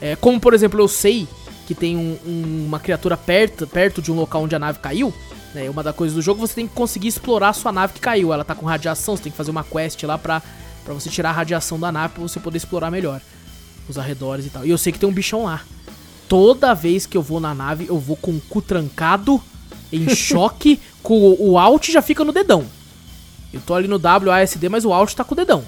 É, como, por exemplo, eu sei que tem um- um- uma criatura perto, perto de um local onde a nave caiu, né? Uma das coisas do jogo, você tem que conseguir explorar a sua nave que caiu. Ela tá com radiação, você tem que fazer uma quest lá pra, pra você tirar a radiação da nave pra você poder explorar melhor os arredores e tal. E eu sei que tem um bichão lá. Toda vez que eu vou na nave, eu vou com o cu trancado, em choque, com o, o Alt já fica no dedão. Eu tô ali no WASD, mas o Alt tá com o dedão.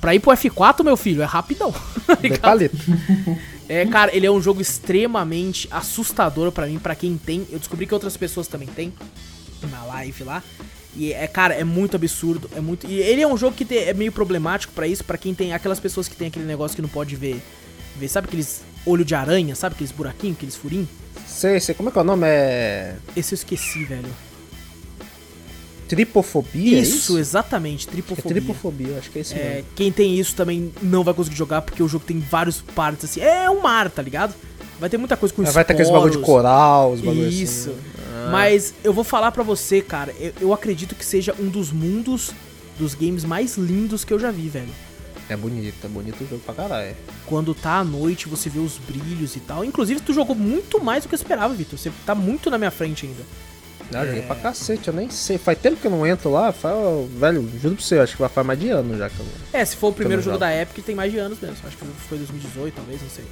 Pra ir pro F4, meu filho, é rapidão. Palito. É, cara, ele é um jogo extremamente assustador pra mim, pra quem tem. Eu descobri que outras pessoas também têm na live lá. E é, cara, é muito absurdo, é muito. E ele é um jogo que te- é meio problemático pra isso, pra quem tem aquelas pessoas que tem aquele negócio que não pode ver, ver, sabe aqueles olho de aranha, sabe aqueles buraquinhos, aqueles furinhos? Sei, sei. Como é que é o nome? É. Esse eu esqueci, velho. Tripofobia? é isso, isso? exatamente, É tripofobia. tripofobia, acho que é esse É, mesmo. quem tem isso também não vai conseguir jogar porque o jogo tem vários partes assim. É um mar, tá ligado? Vai ter muita coisa com É, vai ter aqueles bagulho de coral, os bagulhos Isso. assim. Mas eu vou falar pra você, cara, eu, eu acredito que seja um dos mundos dos games mais lindos que eu já vi, velho. É bonito, é bonito o jogo pra caralho. Quando tá à noite, você vê os brilhos e tal. Inclusive, tu jogou muito mais do que eu esperava, Vitor. Você tá muito na minha frente ainda. Não, eu É. joguei pra cacete, eu nem sei. Faz tempo que eu não entro lá, faz, velho, juro pra você, acho que vai faz mais de ano já que eu. É, se for o primeiro jogo da Epic, tem mais de anos mesmo. Acho que foi 2018, talvez, não sei.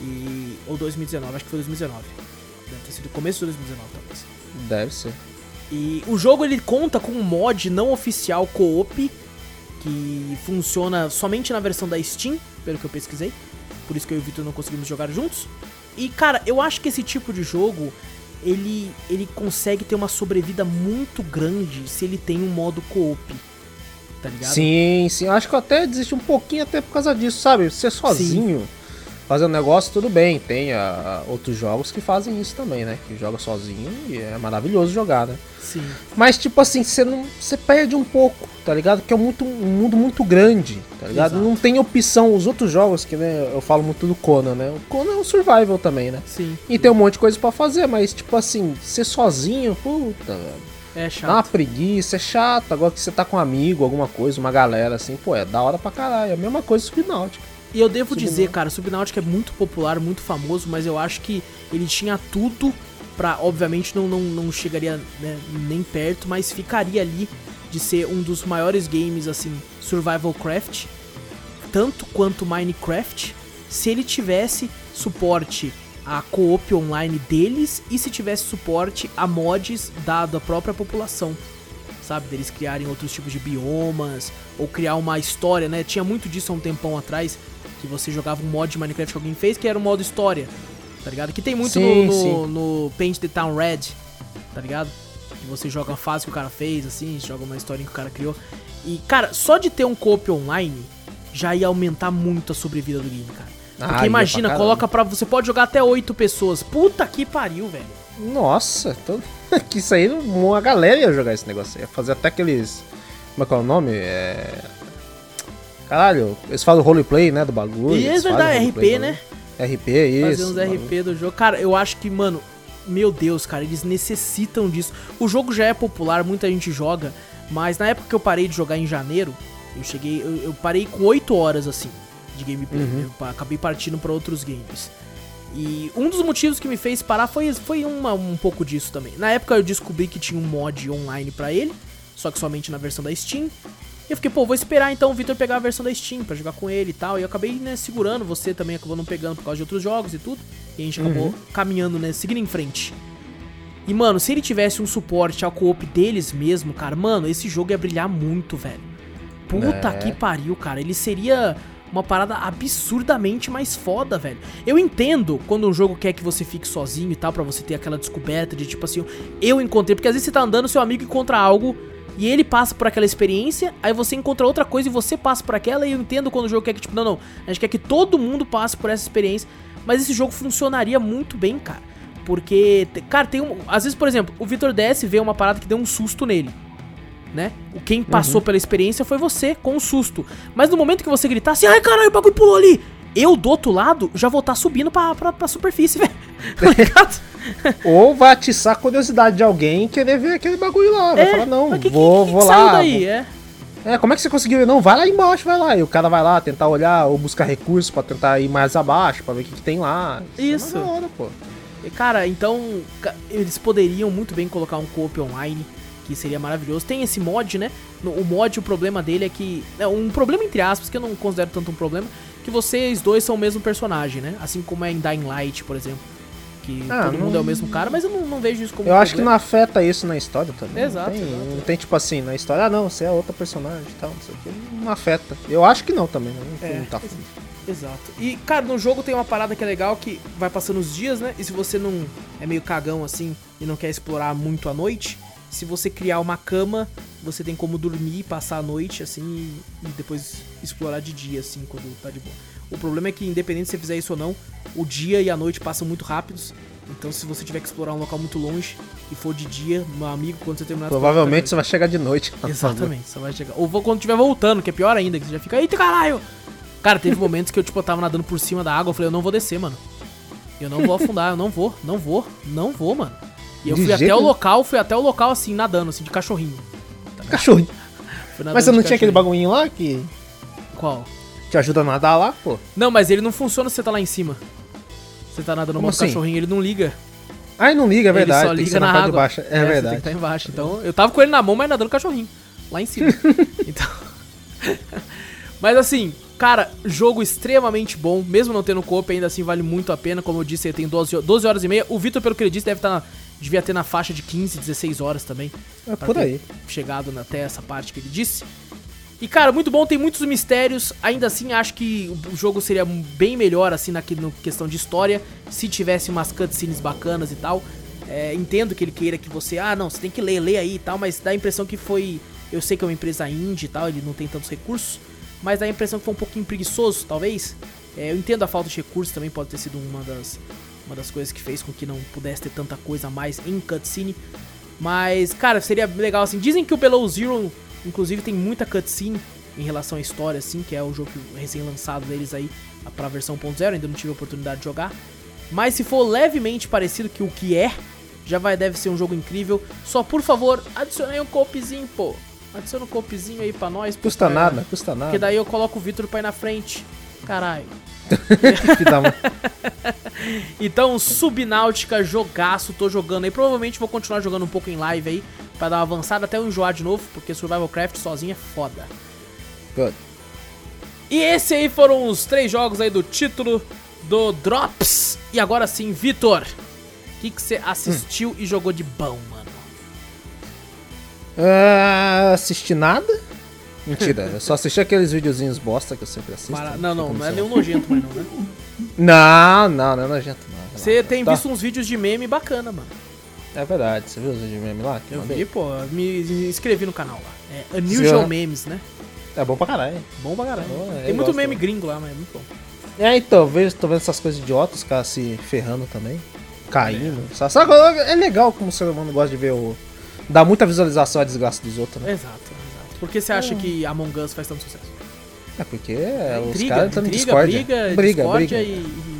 E... Ou 2019, acho que foi 2019. Deve ter sido começo de 2019, talvez. Deve ser. E o jogo ele conta com um mod não oficial co-op que funciona somente na versão da Steam, pelo que eu pesquisei. Por isso que eu e o Victor não conseguimos jogar juntos. E cara, eu acho que esse tipo de jogo ele ele consegue ter uma sobrevida muito grande se ele tem um modo co-op. Tá ligado? Sim, sim. Acho que eu até desisti um pouquinho até por causa disso, sabe? Ser sozinho, fazer um negócio, tudo bem. Tem ah, outros jogos que fazem isso também, né? Que joga sozinho e é maravilhoso jogar, né? Sim. Mas, tipo assim, você não. Você perde um pouco, tá ligado? Porque é muito, um mundo muito grande, tá ligado? Exato. Não tem opção. Os outros jogos, que né, eu falo muito do Conan, né? O Conan é um survival também, né? Sim. E tem um monte de coisa pra fazer, mas, tipo assim, ser sozinho, puta, velho. É Dá uma chato. preguiça, é chato. Agora que você tá com um amigo, alguma coisa, uma galera assim, pô, é da hora pra caralho. É a mesma coisa Subnáutica. E eu devo Subnáutica. dizer, cara, Subnáutica é muito popular, muito famoso, mas eu acho que ele tinha tudo pra, obviamente, não, não, não chegaria né, nem perto, mas ficaria ali de ser um dos maiores games, assim, survival craft, tanto quanto Minecraft, se ele tivesse suporte a co-op online deles e se tivesse suporte a mods da, da própria população. Sabe, deles criarem outros tipos de biomas, ou criar uma história, né? Tinha muito disso há um tempão atrás, que você jogava um mod de Minecraft que alguém fez, que era o modo história, tá ligado? Que tem muito Sim, no, no, no Paint the Town Red, tá ligado? Que você joga a fase que o cara fez, assim, joga uma historinha que o cara criou. E, cara, só de ter um co-op online já ia aumentar muito a sobrevida do game, cara. Ah, Porque ia imagina, pra coloca pra. Você pode jogar até 8 pessoas. Puta que pariu, velho. Nossa, então, que isso aí, uma galera ia jogar esse negócio. Ia fazer até aqueles. Como é que é o nome? É. Caralho, eles falam roleplay, né? Do bagulho. E é eles fazem RP, né? RP, isso. Fazer uns bagulho. RP do jogo. Cara, eu acho que, mano, meu Deus, cara, eles necessitam disso. O jogo já é popular, muita gente joga, mas na época que eu parei de jogar em janeiro, eu cheguei, eu, eu parei com 8 horas assim de gameplay. Uhum. Eu acabei partindo pra outros games. E um dos motivos que me fez parar foi, foi uma- um pouco disso também. Na época eu descobri que tinha um mod online pra ele, só que somente na versão da Steam. E eu fiquei, pô, vou esperar então o Victor pegar a versão da Steam pra jogar com ele e tal. E eu acabei, né, segurando, você também acabou não pegando por causa de outros jogos e tudo. E a gente acabou caminhando, né, seguindo em frente. E, mano, se ele tivesse um suporte ao co-op deles mesmo, cara, mano, esse jogo ia brilhar muito, velho. Puta É. que pariu, cara. Ele seria uma parada absurdamente mais foda, velho. Eu entendo quando um jogo quer que você fique sozinho e tal, pra você ter aquela descoberta de tipo assim, eu encontrei. Porque às vezes você tá andando, seu amigo encontra algo e ele passa por aquela experiência, aí você encontra outra coisa e você passa por aquela. E eu entendo quando o jogo quer que, tipo, não, não, a gente quer que todo mundo passe por essa experiência. Mas esse jogo funcionaria muito bem, cara. Porque, cara, tem um. Às vezes, por exemplo, o Vitor DS vê uma parada que deu um susto nele. Né? O Quem passou pela experiência foi você, com o susto. Mas no momento que você gritar assim, ai caralho, o bagulho pulou ali. Eu, do outro lado, já vou estar subindo pra, pra, pra superfície, velho. Tá? Ou vai atiçar a curiosidade de alguém e querer ver aquele bagulho lá. Vai falar, não, É, que- vou, que- que vou lá. daí? É. vou- É, como é que você conseguiu? Não, vai lá embaixo, vai lá. E o cara vai lá tentar olhar ou buscar recursos pra tentar ir mais abaixo, pra ver o que, que tem lá. Isso. É uma da hora, pô. E, Cara, então eles poderiam muito bem colocar um co-op online, que seria maravilhoso. Tem esse mod, né? O mod, o problema dele é que. É um problema entre aspas, que eu não considero tanto um problema, que vocês dois são o mesmo personagem, né? Assim como é em Dying Light, por exemplo. Que Ah, todo não- mundo é o mesmo cara, mas eu não, não vejo isso como Eu um acho que não problema. afeta isso na história também. Exato, Não tem, exato. não tem tipo assim, na história, ah não, você é outra personagem e tal, não sei o que. Não afeta. Eu acho que não também, né? Não É, muito a fundo. Exato. E, cara, no jogo tem uma parada que é legal que vai passando os dias, né? E se você não é meio cagão assim e não quer explorar muito a noite, se você criar uma cama, você tem como dormir, passar a noite assim e, e depois explorar de dia, assim, quando tá de boa. O problema é que, independente se você fizer isso ou não, o dia e a noite passam muito rápidos. Então, se você tiver que explorar um local muito longe e for de dia, meu amigo, quando você terminar Provavelmente tá você vai chegar de noite. Exatamente, você vai chegar. Ou quando estiver voltando, que é pior ainda, que você já fica, eita caralho! Cara, teve momentos que eu, tipo, eu tava nadando por cima da água, eu falei, eu não vou descer, mano. Eu não vou afundar, eu não vou, não vou, não vou, mano. E eu De fui até o local, fui até o local assim, nadando, assim, de cachorrinho. Fui nadando Mas você não tinha aquele cachorrinho. bagulhinho lá que Qual? Te ajuda a nadar lá, pô? Não, mas ele não funciona se você tá lá em cima. Você tá nadando no assim? cachorrinho, ele não liga. Ai, não liga, é verdade. ele só tem liga na na água. de baixo. É, você tem verdade. que estar embaixo. Então, eu tava com ele na mão, mas nadando cachorrinho. Lá em cima. então. mas assim, cara, jogo extremamente bom. Mesmo não tendo co-op, ainda assim vale muito a pena. Como eu disse, eu tenho 12, ho- 12 horas e meia. O Vitor, pelo que ele disse, deve estar Devia ter na faixa de 15, 16 horas também. É por aí. Chegado até essa parte que ele disse. E, cara, muito bom, tem muitos mistérios. Ainda assim, acho que o jogo seria bem melhor, assim, na questão de história, se tivesse umas cutscenes bacanas e tal. É, entendo que ele queira que você, ah, não, você tem que ler, ler aí e tal, mas dá a impressão que foi. Eu sei que é uma empresa indie e tal, ele não tem tantos recursos, mas dá a impressão que foi um pouquinho preguiçoso, talvez. É, eu entendo a falta de recursos, também pode ter sido uma das, uma das coisas que fez com que não pudesse ter tanta coisa a mais em cutscene. Mas, cara, seria legal assim. Dizem que o Below Zero, inclusive, tem muita cutscene em relação à história, assim, que é o jogo recém-lançado deles aí pra versão 1.0, ainda não tive a oportunidade de jogar. Mas se for levemente parecido que o que é, já vai deve ser um jogo incrível. Só por favor, adicione aí um copizinho, pô. Adiciona um copizinho aí pra nós. Custa porque- nada, custa Porque nada. daí eu coloco o Vitor pra ir na frente. Caralho. Então, Subnáutica, jogaço, tô jogando aí. Provavelmente vou continuar jogando um pouco em live aí, pra dar uma avançada até eu enjoar de novo, porque Survival Craft sozinho é foda. Good. E esse aí foram os três jogos aí do título do Drops. E agora sim, Vitor, o que você assistiu e jogou de bom, mano? Ah, assisti nada? Mentira, eu só assisti aqueles videozinhos bosta que eu sempre assisto. Para- Não, não, Como não é nenhum nojento mais não, né? Não, não, não é nojento não. Você tem Tá. visto uns vídeos de meme bacana, mano. É verdade, você viu os vídeos de meme lá? Eu mandei? vi, pô, me inscrevi no canal lá. É Unusual Sim. Memes, né? É bom pra caralho. Bom pra caralho. É, Tem muito gosto, meme né? gringo lá, mas é muito bom. É, então, vejo, tô vendo essas coisas idiotas, os caras se ferrando também. Caindo. Sabe, sabe, é legal como o ser humano gosta de ver o. Dá muita visualização à desgraça dos outros, né? Exato. Por que você acha que Among Us faz tanto sucesso? É porque é, os Intriga, caras estão no Discord. briga, briga, briga. E, e-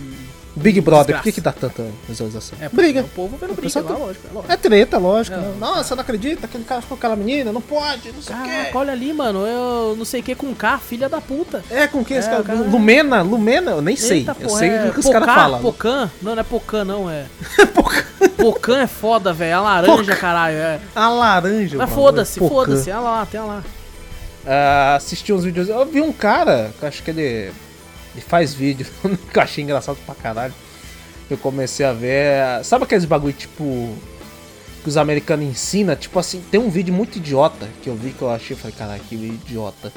Big Brother, desgraça. por que, que dá tanta visualização? É, briga. O povo vendo briga tá- lógico, é lógico. É treta, lógico. Não, né? Nossa, não acredita, aquele cara ficou com aquela menina, não pode, não sei o quê. olha ali, mano, eu não sei o que com K, filha da puta. É, com quem esse É, cara? o cara- Lumena, Lumena, eu nem sei. Eita, eu porra, sei é o que os caras falam. Pocan? Não, não é Pocan, não, é. Pocan é foda, velho. É a laranja, caralho. É. A laranja. Mas foda-se, Pocan. foda-se. Olha lá, tem lá. Ah, assisti uns vídeos. Eu vi um cara, eu acho que ele, ele faz vídeo, que eu achei engraçado pra caralho. Eu comecei a ver. Sabe aqueles bagulho tipo. Que os americanos ensinam? Tipo assim, tem um vídeo muito idiota que eu vi que eu achei. Falei, caralho, que idiota.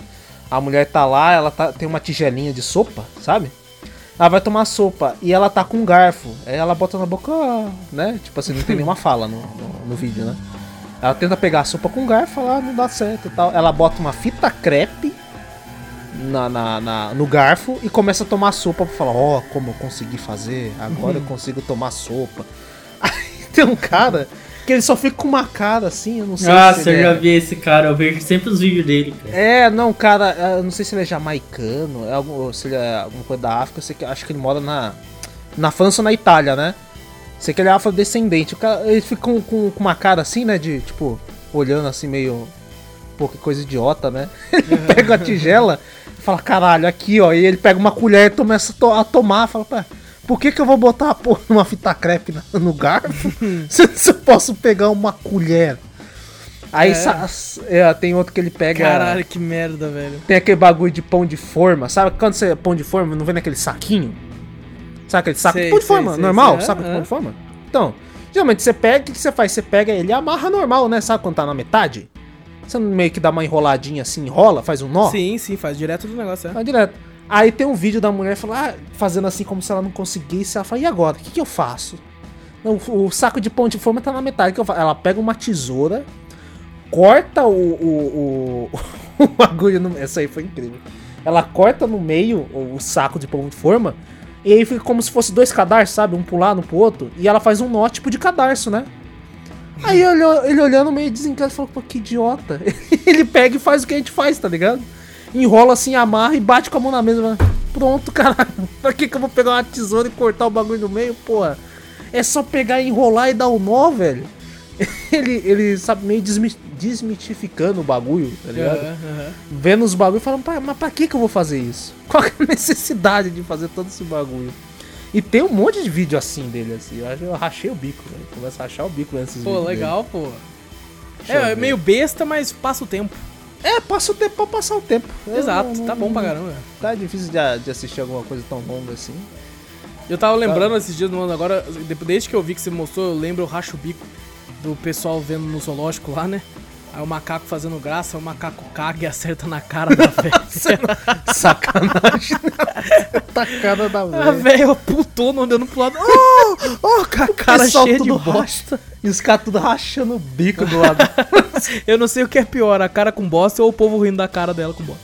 A mulher tá lá, ela tá, tem uma tigelinha de sopa, sabe? Ela vai tomar sopa e ela tá com um garfo. Aí ela bota na boca, né? Tipo assim, não tem nenhuma fala no, no, no vídeo, né? Ela tenta pegar a sopa com garfo, lá não dá certo e tal. Ela bota uma fita crepe na, na, na- no garfo e começa a tomar sopa pra falar, ó, como eu consegui fazer, agora eu consigo tomar sopa. Aí tem um cara que ele só fica com uma cara assim, eu não sei Nossa, se eu já é... vi esse cara, eu vejo sempre os vídeos dele, cara. É, não, cara, eu não sei se ele é jamaicano, é algum, se ele é alguma coisa da África, eu sei que, acho que ele mora na, na França ou na Itália, né? Sei que ele é afrodescendente. O cara, ele fica com, com, com uma cara assim, né? De tipo, olhando assim, meio. Pô, que coisa idiota, né? Ele pega a tigela fala, caralho, aqui, ó. E ele pega uma colher e começa a, to- a tomar. Fala, pá, por que, que eu vou botar a porra numa fita crepe no garfo se, se eu posso pegar uma colher? Aí É. é, tem outro que ele pega. Caralho, que merda, velho. Tem aquele bagulho de pão de forma, sabe? Quando você é pão de forma, não vem naquele saquinho? Sabe aquele saco Sei, de pão de sei, forma, sei, normal? saco de pão de forma? Então, geralmente você pega, o que que você faz? Você pega ele e amarra normal, né? Sabe quando tá na metade? Você não meio que dá uma enroladinha assim, enrola, faz um nó? Sim, sim, faz direto do negócio, é. Vai direto. Aí tem um vídeo da mulher falando, ah, fazendo assim como se ela não conseguisse. Ela fala, e agora? O que, que eu faço? Não, o saco de pão de forma tá na metade. O que eu faço? Ela pega uma tesoura, corta o, o, o, o bagulho no Essa aí foi incrível. Ela corta no meio o, o saco de pão de forma. E aí fica como se fosse dois cadarços, sabe? Um pro lado, um pro outro. E ela faz um nó tipo de cadarço, né? Aí ele, ele olhando meio desencantado falou, pô, que idiota. ele pega e faz o que a gente faz, tá ligado? Enrola assim, amarra e bate com a mão na mesa. Pronto, caralho. Pra que, que eu vou pegar uma tesoura e cortar o bagulho no meio, porra? É só pegar, enrolar e dar o nó, velho. Ele, ele sabe, meio desmi- desmitificando o bagulho, tá ligado? Aham. Vendo os bagulhos e falando, "Pá, mas pra que, que eu vou fazer isso? Qual é a necessidade de fazer todo esse bagulho? E tem um monte de vídeo assim dele, assim. Eu, acho- eu rachei o bico, velho. Começa a rachar o bico nesses Pô, vídeos. legal, pô. Deixa eu É, é ver. meio besta, mas passa o tempo. dele. É, passa o tempo pra passar o tempo. Exato, não- tá bom pra caramba. Tá difícil de, de assistir alguma coisa tão longa assim. Eu tava lembrando esses dias, mano, agora, de- desde que eu vi que você mostrou, eu lembro, eu racho o bico do pessoal vendo no zoológico lá, né? Aí o macaco fazendo graça, o macaco caga e acerta na cara da velha. Sacanagem. tá cara da A velha. velha putona andando pro lado. Oh, oh, com a cara cheia de bosta. racha. E os caras tudo rachando o bico do lado. Eu não sei o que é pior, a cara com bosta ou o povo rindo da cara dela com bosta.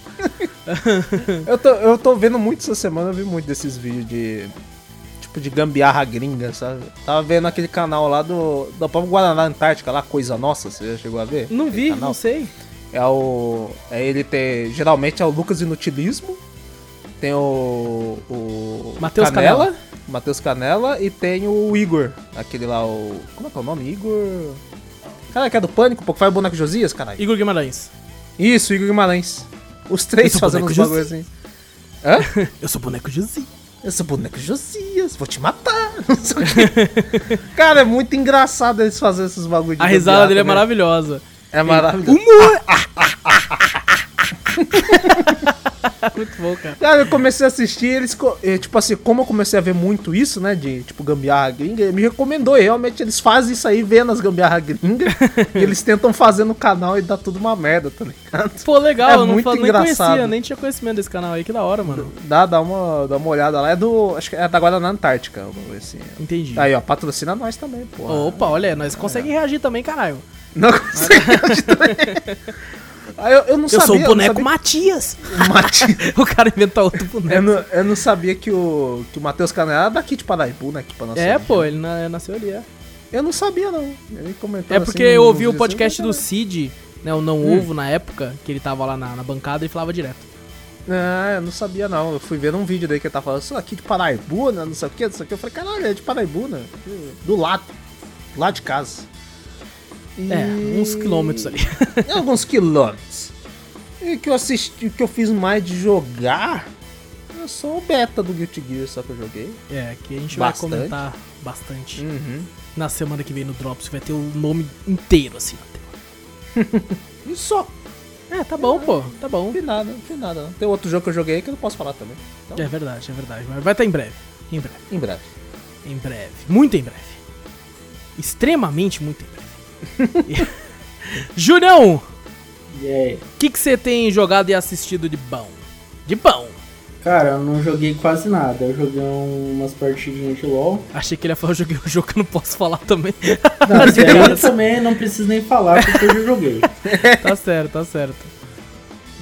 eu, tô, eu tô vendo muito essa semana, eu vi muito desses vídeos de. Tipo, de gambiarra gringa, sabe? Tava vendo aquele canal lá do. Da própria Guaraná Antártica, lá, Coisa Nossa, você já chegou a ver? Não vi, canal? não sei. É o. É ele ter. Geralmente é o Lucas Inutilismo. Tem o. O. Matheus Canela. Matheus Canela e tem o Igor. Aquele lá, o. Como é que é o nome? Igor. Cara, que é do Pânico, pô, que faz o boneco Josias, caralho. Igor Guimarães. Isso, Igor Guimarães. Os três fazendo os bagulhos assim. Hã? Eu sou boneco Josi. Eu sou boneco Josias, vou te matar. Não sei o quê. Cara, é muito engraçado eles fazerem esses bagulhos de A risada dele é também. maravilhosa. É maravilhoso. Humor! Muito bom, cara. Cara, eu comecei a assistir, eles, eh, tipo assim, como eu comecei a ver muito isso, né, de, tipo, gambiarra gringa, ele me recomendou, e realmente eles fazem isso aí, vendo as gambiarra gringa, e eles tentam fazer no canal e dá tudo uma merda, tá ligado? Pô, legal, É eu não muito nem engraçado. conhecia, nem tinha conhecimento desse canal aí, que da hora, mano. Dá, dá uma, dá uma olhada lá, é do, acho que é da Guaraná Antártica, vamos ver assim. Entendi. Aí, ó, patrocina nós também, pô. Opa, olha, nós conseguimos reagir também, caralho. Não consegui hoje também. Aí eu, eu não Eu sabia. sou o eu não boneco sabia- Matias. Mati- o cara inventa outro Eu boneco. não, eu não sabia que o, que o Matheus Canela era daqui de Paraibu, né? Aqui pra nossa É, pô, ele na- nasceu ali, é. Eu não sabia, não. Ele comentou É assim porque nos eu ouvi o podcast assim, do Cid, né, o Não Hum. Ovo, na época, que ele tava lá na, na bancada e falava direto. Ah, eu não sabia, não. Eu fui ver um vídeo daí que ele tava falando, sou aqui de Paraibu, né? Não sei o que, não sei o que. Eu falei, caralho, é de Paraibu, né? Do lado. Do lado de casa. E- É, uns quilômetros ali. É, alguns quilômetros. E o que eu assisti, que eu fiz mais de jogar. Eu sou o beta do Guilty Gear, só que eu joguei. É, que a gente Bastante. vai comentar bastante. Uhum. Na semana que vem no Drops, vai ter o nome inteiro, assim, na tela. E só. É, tá bom, pô, tá bom. Não fiz nada, não fiz nada. não. Tem outro jogo que eu joguei que eu não posso falar também. Então, É verdade, é verdade. Mas vai estar em breve. Em breve. em breve. Em breve. Muito em breve. Extremamente muito em breve. Julião, E aí? o que você tem jogado e assistido de bom? De bom. Cara, eu não joguei quase nada. Eu joguei um- umas partidinhas de LoL. Achei que ele ia falar, eu joguei um jogo que eu não posso falar também. Não, aí eu também não preciso nem falar porque eu já joguei. tá certo, tá certo.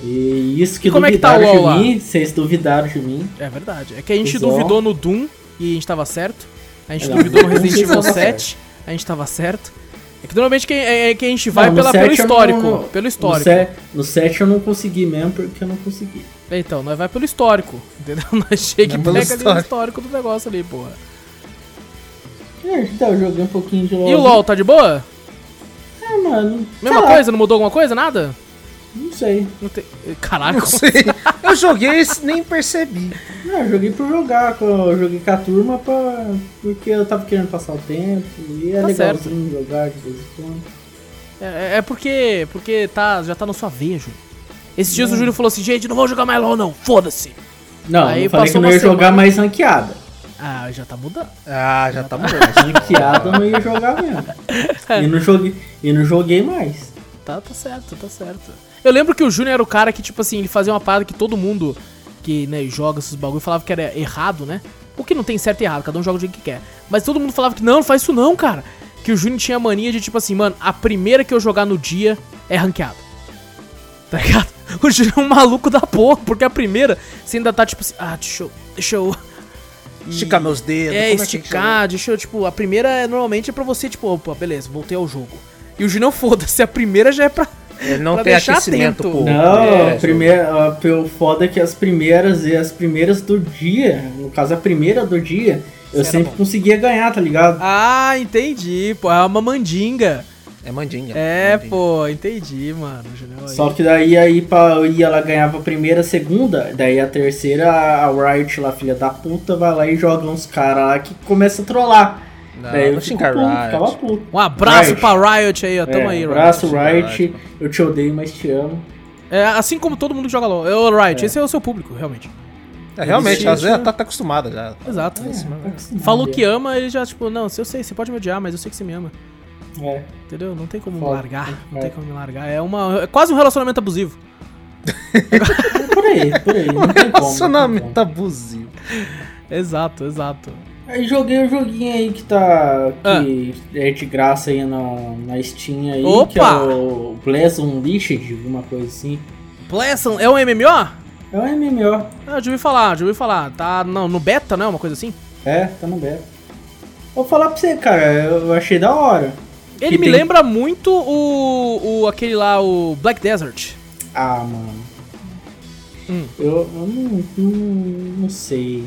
E isso que E como é que tá duvidaram o LoL de lá? mim, vocês duvidaram de mim. É verdade. É que a gente duvidou no Doom e a gente tava certo. A gente Não, duvidou no Resident Evil você tava 7. A gente tava certo. É que normalmente que, é, é que a gente vai Não, pela, pelo 7 eu histórico. não- pelo No, histórico. set, no 7 eu não consegui mesmo porque eu não consegui. Então, nós vai pelo histórico. Entendeu? Nós chega e Não, pelo pega ali o histórico. do negócio ali, porra. É, então, eu joguei um pouquinho de LoL. E o LoL, tá de boa? Ah, mano. Mesma sei lá, coisa? Não mudou alguma coisa? Nada? Não sei. Não tem... Caralho, Não sei. Eu joguei e nem percebi. Não, eu joguei por jogar. Eu joguei com a turma pra, porque eu tava querendo passar o tempo. E é Tá legalzinho jogar de vez em quando. É, é porque, porque tá, já tá na sua veia, Júlio. Esses dias o Júlio falou assim, gente, não vou jogar mais LOL não, foda-se. Não, Aí eu falei que não ia jogar semana. mais ranqueada. Ah, já tá mudando. Ah, já tá mudando. Ranqueada eu não ia jogar mesmo. E não joguei, e não joguei mais. Tá, tá certo, tá certo. Eu lembro que o Júnior era o cara que, tipo assim, ele fazia uma parada que todo mundo que, né, joga esses bagulho falava que era errado, né? O que não tem certo e errado, cada um joga do jeito que quer. Mas todo mundo falava que não, não faz isso não, cara. Que o Júnior tinha a mania de, tipo assim, mano, a primeira que eu jogar no dia é ranqueada. Tá ligado? O Júnior é um maluco da porra, porque a primeira você ainda tá, tipo assim, ah, deixa eu. Deixa eu. Esticar meus dedos. É, que esticar, deixa eu, tipo, a primeira é, normalmente é pra você, tipo, opa, beleza, voltei ao jogo. E o Júnior, foda-se, a primeira já é pra. Ele não pra tem aquecimento, atento. pô. Não, É, a primeira, a, o foda é que as primeiras e as primeiras do dia, no caso a primeira do dia, eu sempre bom. conseguia ganhar, tá ligado? Ah, entendi, pô, é uma mandinga. É mandinga. É, mandinga. pô, entendi, mano. aí. Só que daí aí pra, eu ia ela ganhava a primeira, a segunda, daí a terceira, a Riot lá, filha da puta, vai lá e joga uns caras lá que começa a trollar. Não, não eu fico xingar puto, Riot. ficava puto. Um abraço Riot. pra Riot aí, ó. Tamo É, aí, Riot. abraço, Riot. Riot. Eu te odeio, mas te amo. É, assim como todo mundo que joga LOL. É o Riot, esse é o seu público, realmente. É, realmente, às vezes tá, tá acostumada já. Exato. É, Falou que ama, ele já, tipo, não, se eu sei, você pode me odiar, mas eu sei que você me ama. É. Entendeu? Não tem como me Foda. largar. Não É. tem como me largar. É uma. É quase um relacionamento abusivo. Por aí, por aí. Não tem como. não tem Relacionamento como. abusivo. Exato, exato. Aí joguei o joguinho aí que tá. Ah. que é de graça aí na, na Steam aí. Opa! Que é o Bless Unleashed, alguma coisa assim. Pleasant é um MMO? É um MMO. Ah, já ouvi falar, já ouvi falar. Tá no, no beta, né? Uma coisa assim. É, tá no beta. Vou falar pra você, cara, eu achei da hora. Ele Que me tem- lembra muito o, o. aquele lá, o Black Desert. Ah, mano. Hum. Eu, eu não, não, não sei.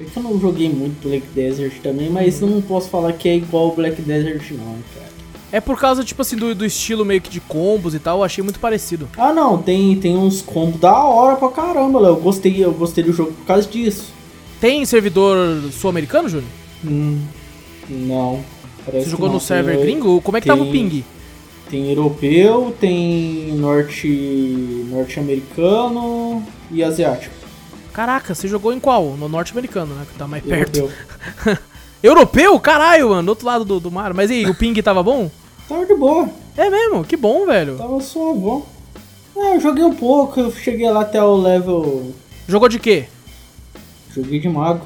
É que eu não joguei muito Black Desert também, mas não posso falar que é igual o Black Desert não, cara. É por causa, tipo assim, do, do estilo meio que de combos e tal, eu achei muito parecido. Ah não, tem, tem uns combos da hora pra caramba, Léo. Eu gostei, eu gostei do jogo por causa disso. Tem servidor sul-americano, Júnior? Hum, não. Você jogou não. no server Tem- gringo? Como é que tava o tem- ping? Tem europeu, tem norte norte-americano e asiático. Caraca, você jogou em qual? No norte-americano, né? Que tá mais perto. Europeu. Europeu? Caralho, mano, do outro lado do, do mar. Mas e aí, o ping tava bom? Tava de boa. É mesmo, que bom, velho. Tava só bom. É, eu joguei um pouco, eu cheguei lá até o level. Jogou de quê? Joguei de mago.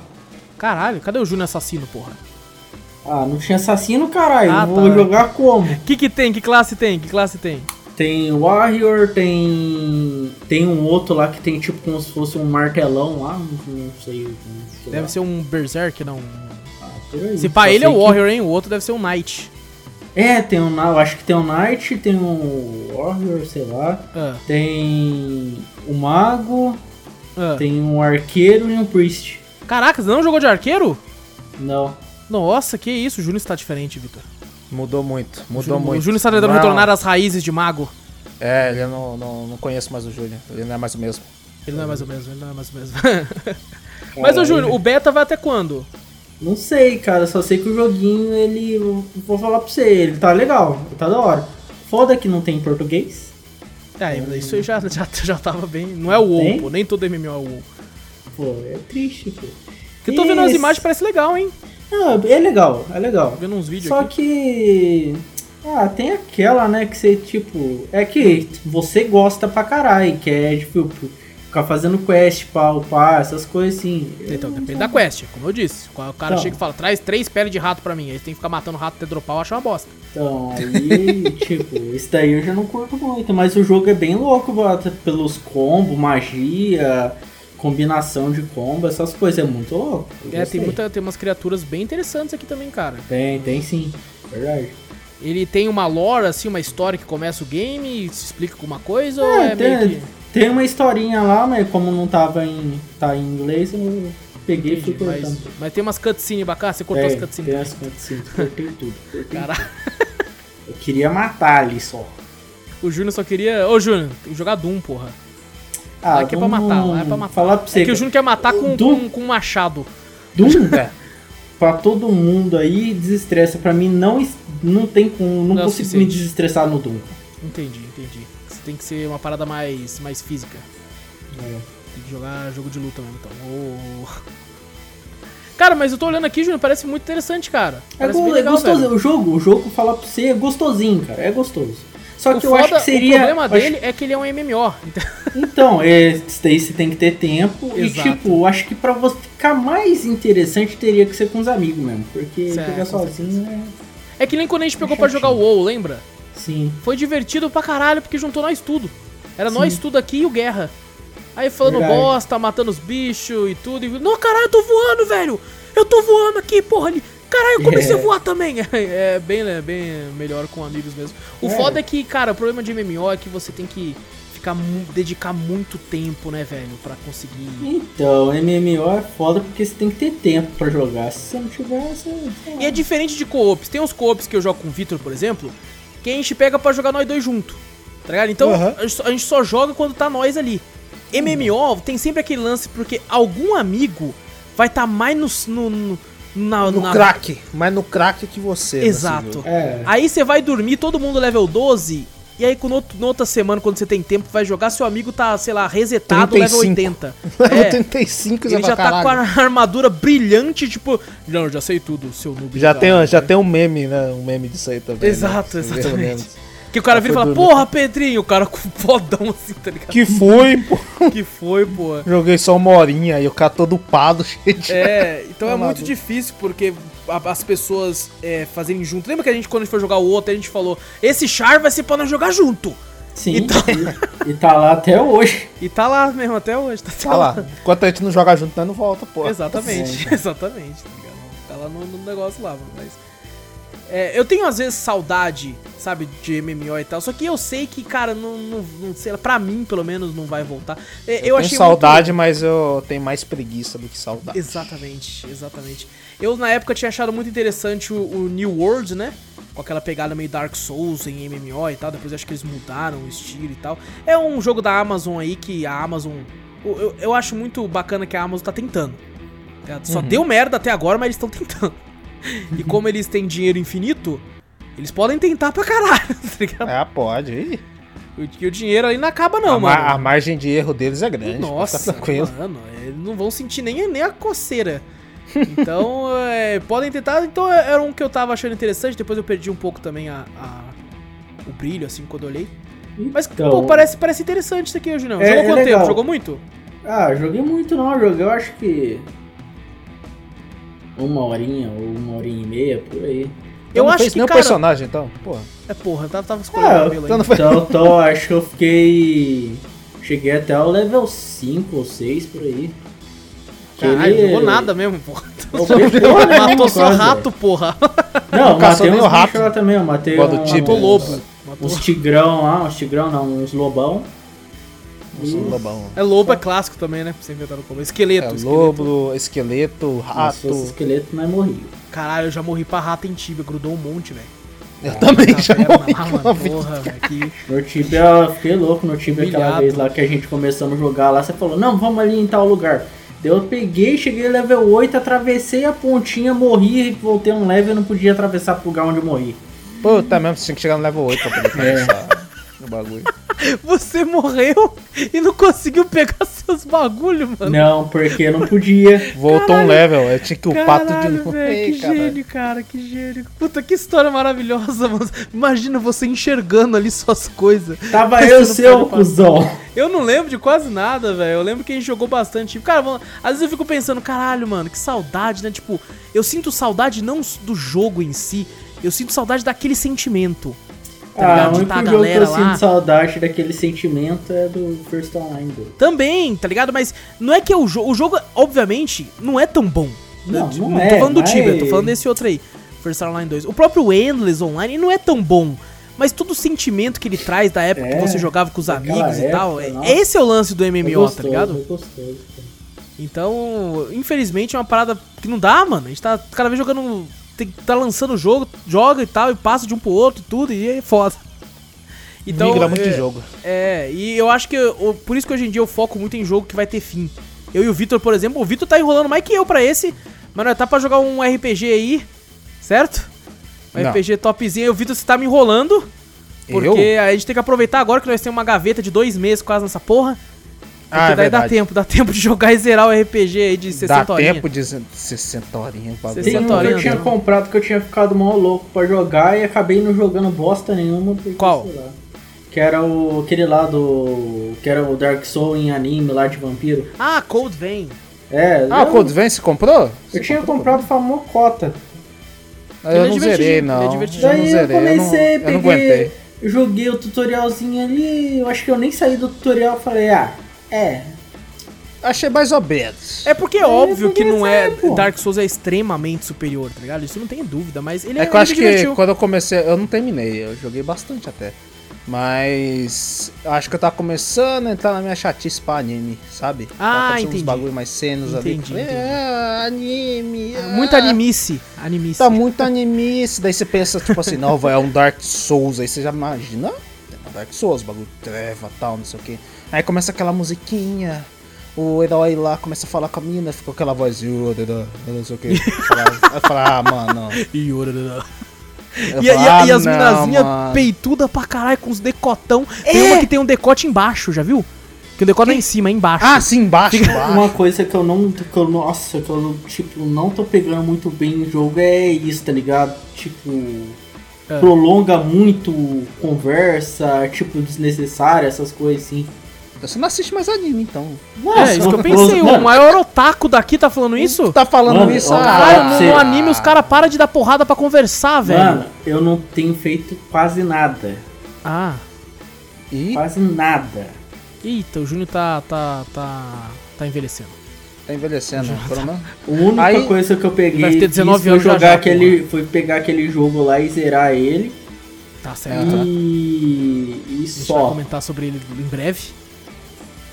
Caralho, cadê o Júnior assassino, porra? Ah, não tinha assassino, caralho. Ah, Vou tá. jogar como? O que que tem? Que classe tem? Que classe tem? Tem Warrior, tem. Tem um outro lá que tem tipo como se fosse um martelão lá, não, sei. Não sei Deve lá. ser um Berserk, não. Ah, aí. Se pá, Só ele é o que- Warrior, hein? O outro deve ser um Knight. É, tem um. Eu acho que tem um Knight, tem um Warrior, sei lá. Ah, Tem o Mago, ah. tem um Arqueiro e um Priest. Caraca, você não jogou de arqueiro? Não. Nossa, que isso, o Júnior está diferente, Vitor. Mudou muito, mudou Júnior- muito. O Júnior está tentando Não, retornar às raízes de mago. É, ele eu não, não, não conheço mais o Júlio. Ele não é mais o mesmo. Ele não é mais o mesmo, ele não é mais o mesmo. Mas, ô Caralho. Júnior, o beta vai até quando? Não sei, cara, só sei que o joguinho, ele. Vou falar pra você, ele tá legal, ele tá da hora. Foda que não tem em português. É, isso aí já, já, já tava bem. Não é o WoW, pô. Nem todo MMO é o WoW. Pô, é triste, pô. Porque eu tô vendo as imagens, parece legal, hein? Ah, é legal, é legal. Vendo uns vídeos Só aqui. que. Ah, tem aquela, né, que você, tipo. É que você gosta pra caralho, que é, tipo, ficar fazendo quest pra upar, essas coisas assim. Então, depende da quest, como eu disse. O cara Então. chega e fala, traz três peles de rato pra mim. Aí tem que ficar matando rato até dropar, eu acho uma bosta. Então, aí, tipo, isso daí eu já não curto muito, mas o jogo é bem louco, pelos combos, magia, combinação de combo, essas coisas, é muito louco. É, tem, muita, tem umas criaturas bem interessantes aqui também, cara. Tem, tem sim, verdade. Ele tem uma lore, assim, uma história que começa o game e se explica alguma coisa ou É, é tem, meio que... tem uma historinha lá, mas como não tava em, tá em inglês, eu peguei e fui Entendi, cortando. mas, mas tem umas cutscenes bacanas, você cortou Tem, as cutscenes. tem as cutscenes, cortei tudo. Cortei Caralho. Eu queria matar ali só. o Júnior só queria... Ô, Júnior, tem que jogar Doom, porra. Ah, Aqui é pra matar, lá é pra matar. Falar pra você, É que o Júnior quer matar com, com, com um machado. Doom, É. pra todo mundo aí, desestressa. Pra mim, não, não tem como, não Não é consigo me desestressar no Doom. Entendi, entendi. Você tem que ser uma parada mais, mais física. Tem que jogar jogo de luta mesmo, então. Ô. Cara, mas eu tô olhando aqui, Júnior, parece muito interessante, cara. É, Parece é legal, gostoso. velho. O jogo, o jogo, falar pra você, é gostosinho, cara. É gostoso. Só O, que eu acho foda- que seria. o problema eu acho- dele é que ele é um MMO. Então, é, isso daí você tem que ter tempo. Exato. E, tipo, eu acho que pra você ficar mais interessante, teria que ser com os amigos mesmo. Porque Certo, pegar sozinho é. É que nem quando a gente pegou pra jogar o WoW, lembra? Sim. Foi divertido pra caralho, porque juntou nós tudo. Era Sim. nós tudo aqui e o Guerra. Aí falando Verdade. bosta, matando os bichos e tudo. E... Não, caralho, eu tô voando, velho! Eu tô voando aqui, porra! Caralho, eu comecei É. a voar também! É bem, é bem melhor com amigos mesmo. O É. foda é que, cara, o problema de MMO é que você tem que ficar mu- dedicar muito tempo, né, velho, pra conseguir. Então, MMO é foda porque você tem que ter tempo pra jogar. Se você não tiver, você. E é diferente de co-ops. Tem uns co-ops que eu jogo com o Victor, por exemplo, que a gente pega pra jogar nós dois junto. Tá ligado? Então Aham. a, gente só, a gente só joga quando tá nós ali. MMO tem sempre aquele lance porque algum amigo vai estar tá mais no. no, no na, No na- crack, mas no crack que você. né, Exato. É. Aí você vai dormir, todo mundo level 12, E aí, quando outro- na outra semana, quando você tem tempo, vai jogar, seu amigo tá, sei lá, resetado, level 35. 80. Level É, 35 ele já tá com a armadura brilhante, tipo, não, já sei tudo, seu noob. Já tem, caralho." já tem um meme, né? Um meme disso aí também. Exato, né? exatamente. Que o cara Já vira e fala, dormir. porra, Pedrinho, o cara com fodão assim, tá ligado? Que foi, pô. Que foi, pô. Joguei só uma horinha e o cara todo upado, cheio de... É, então é Tá muito difícil porque a- as pessoas é, fazerem junto. Lembra que a gente, quando a gente foi jogar o outro, a gente falou: esse char vai ser pra nós jogar junto. Sim, Então- e, e tá lá até hoje. E tá lá mesmo até hoje. Tá, Tá lá. Enquanto a gente não joga junto, nós não volta, pô. Exatamente, exatamente, tá ligado? Tá lá no, no negócio lá, mano, mas. É, eu tenho às vezes saudade, sabe, de MMO e tal, só que eu sei que, cara, não, não, não sei lá, pra mim, pelo menos, não vai voltar. É, eu, Eu, achei tenho saudade, mas eu tenho mais preguiça do que saudade. Exatamente, exatamente. Eu na época tinha achado muito interessante o, o New World, né? Com aquela pegada meio Dark Souls em MMO e tal. Depois acho que eles mudaram o estilo e tal. É um jogo da Amazon aí que a Amazon. Eu, eu, acho muito bacana que a Amazon tá tentando. tá? Só deu merda até agora, mas eles estão tentando. E como eles têm dinheiro infinito, eles podem tentar pra caralho, tá ligado? É, pode. Porque o dinheiro ali não acaba, não, a, ma- mano. a margem de erro deles é grande. Nossa, Tá tranquilo. mano, eles não vão sentir nem, nem a coceira. Então, é, podem tentar. Então, era um que eu tava achando interessante. Depois eu perdi um pouco também a, a- o brilho, assim, quando eu olhei. Mas, Então- pô, parece, parece interessante isso aqui hoje, não. É- Jogou é quanto legal. tempo? Jogou muito? Ah, joguei muito não, joguei eu acho que. Uma horinha ou uma horinha e meia, por aí. Eu Então não acho que, nem o cara... personagem, então. Porra. É, porra, eu tava, tava escolhendo Ah, o cabelo então não foi- Então, então acho que eu fiquei. Cheguei até o level 5 ou 6 por aí. Caralho, Aquele- jogou nada mesmo, porra. Fiquei porra Matou só quase. rato, porra. Não, Não matei uns o rato. lá também, eu matei um. Matou lobo. Matou... Uns tigrão lá, uns tigrão não, uns lobão. Nossa, lobão. É lobo, é clássico também, né? Pra você inventar no começo. Esqueleto, É, esqueleto. lobo, esqueleto, Se rato. fosse esqueleto, nós morria. Caralho, eu já morri pra rato em tibia, grudou um monte, velho. Eu também já Caverna morri lá, com mano, porra, velho, que... No Tibia, eu fiquei louco no Tibia aquela vez lá que a gente começamos a jogar lá. Você falou, não, vamos ali em tal lugar. Daí eu peguei, cheguei level 8, atravessei a pontinha, morri, voltei um level e não podia atravessar pro lugar onde eu morri. Puta mesmo, você tinha que chegar no level 8 pra poder começar o bagulho. Você morreu e não conseguiu pegar seus bagulho, mano. Não, porque não podia. Voltou um level, eu tinha que upar tudo de novo. Ei, que caralho. gênio, cara, que gênio. Puta, que história maravilhosa, mano. Imagina você enxergando ali suas coisas. Tava eu, seu cuzão. Eu não lembro de quase nada, velho. Eu lembro que a gente jogou bastante. Cara, mano, às vezes eu fico pensando, caralho, mano, que saudade, né? Tipo, eu sinto saudade não do jogo em si, eu sinto saudade daquele sentimento. Tá Ah, ligado? o De único tá a jogo que eu galera lá. sinto saudade daquele sentimento é do First Online 2. Também, tá ligado? Mas não é que o, jo o jogo, obviamente, não é tão bom. Não, não tô é, falando do mas- Tibia, tô falando desse outro aí. First Online 2. O próprio Endless Online não é tão bom. Mas todo o sentimento que ele traz da época que É, você jogava com os amigos e tal. época, é- esse é o lance do É MMO, gostoso, tá ligado? é gostoso. Então, infelizmente é uma parada que não dá, mano. A gente tá cada vez jogando. Tem, tá lançando o jogo, joga e tal, e passa de um pro outro e tudo, e é foda. Migra muito é, de jogo. É, e eu acho que. eu- por isso que hoje em dia eu foco muito em jogo que vai ter fim. Eu e o Vitor, por exemplo, o Vitor tá enrolando mais que eu pra esse, mas nós tá pra jogar um RPG aí, certo? Um Não. RPG topzinho, e o Vitor você tá me enrolando. Porque a gente tem que aproveitar agora que nós temos uma gaveta de dois meses quase nessa porra. Porque Ah, é daí dá verdade. tempo, dá tempo de jogar e zerar o RPG aí de 60 Dá horinhas. tempo de 60 horinhas. Tem um que 60 eu tinha comprado que eu tinha ficado mal louco pra jogar e acabei não jogando bosta nenhuma. Porque, Qual? sei lá. Que era o, aquele lá do. Que era o Dark Soul em anime lá de vampiro. Ah, Cold Vein. É, Ah, eu, o Code Vein você comprou? eu Você tinha comprou? comprado famocota. Ah, Ele Eu é não divertidinho, zerei, ele é não. divertidinho. Eu não eu zerei, eu não, comecei, eu não peguei, aguentei. joguei o tutorialzinho ali, eu acho que eu nem saí do tutorial e falei, ah, é. Achei mais ou menos. É porque é óbvio que não é. pô. Dark Souls é extremamente superior, tá ligado? Isso não tem dúvida, mas ele É é. que eu acho me que divertiu. quando eu comecei, eu não terminei, eu joguei bastante até. Mas eu acho que eu tava começando a entrar na minha chatice pra anime, sabe? Ah, entendi. uns bagulho mais cenas ali. Entendi, falei, entendi. É, anime. ah, Muito animice. Animice. Tá muito animice. Daí você pensa, tipo assim, não, vai, é um Dark Souls. Aí você já imagina, tem um Dark Souls, bagulho treva tal, não sei o que. Aí começa aquela musiquinha. O herói lá começa a falar com a mina, fica com aquela voz, "Yo, da, da, da", não sei o que. Aí fala, ah, mano, E, e- falo, ah, e as não, minazinhas mano. peituda pra caralho, com os decotão. Tem É. uma que tem um decote embaixo, já viu? Que o decote é em cima, é embaixo. Ah, sim, embaixo, embaixo. Uma coisa que eu não. Que eu, nossa, que eu não, tipo, não tô pegando muito bem em jogo é isso, tá ligado? Tipo. É. Prolonga muito conversa, tipo, desnecessária, essas coisas assim. Você não assiste mais anime, então. é, isso que eu pensei. O Mano, maior otaku daqui tá falando isso? Tá falando Mano, isso? ó, ah, Caralho, no, no anime os caras param de dar porrada pra conversar, velho. Mano, eu não tenho feito quase nada. Ah. E Quase nada. Eita, o Júnior tá. tá. tá. tá envelhecendo. tá envelhecendo, pelo menos. A única Aí- coisa que eu peguei Vai ter 19 fiz foi anos já jogar já, aquele, foi pegar aquele jogo lá e zerar ele. Tá certo. E, e A gente vai só. comentar sobre ele em breve.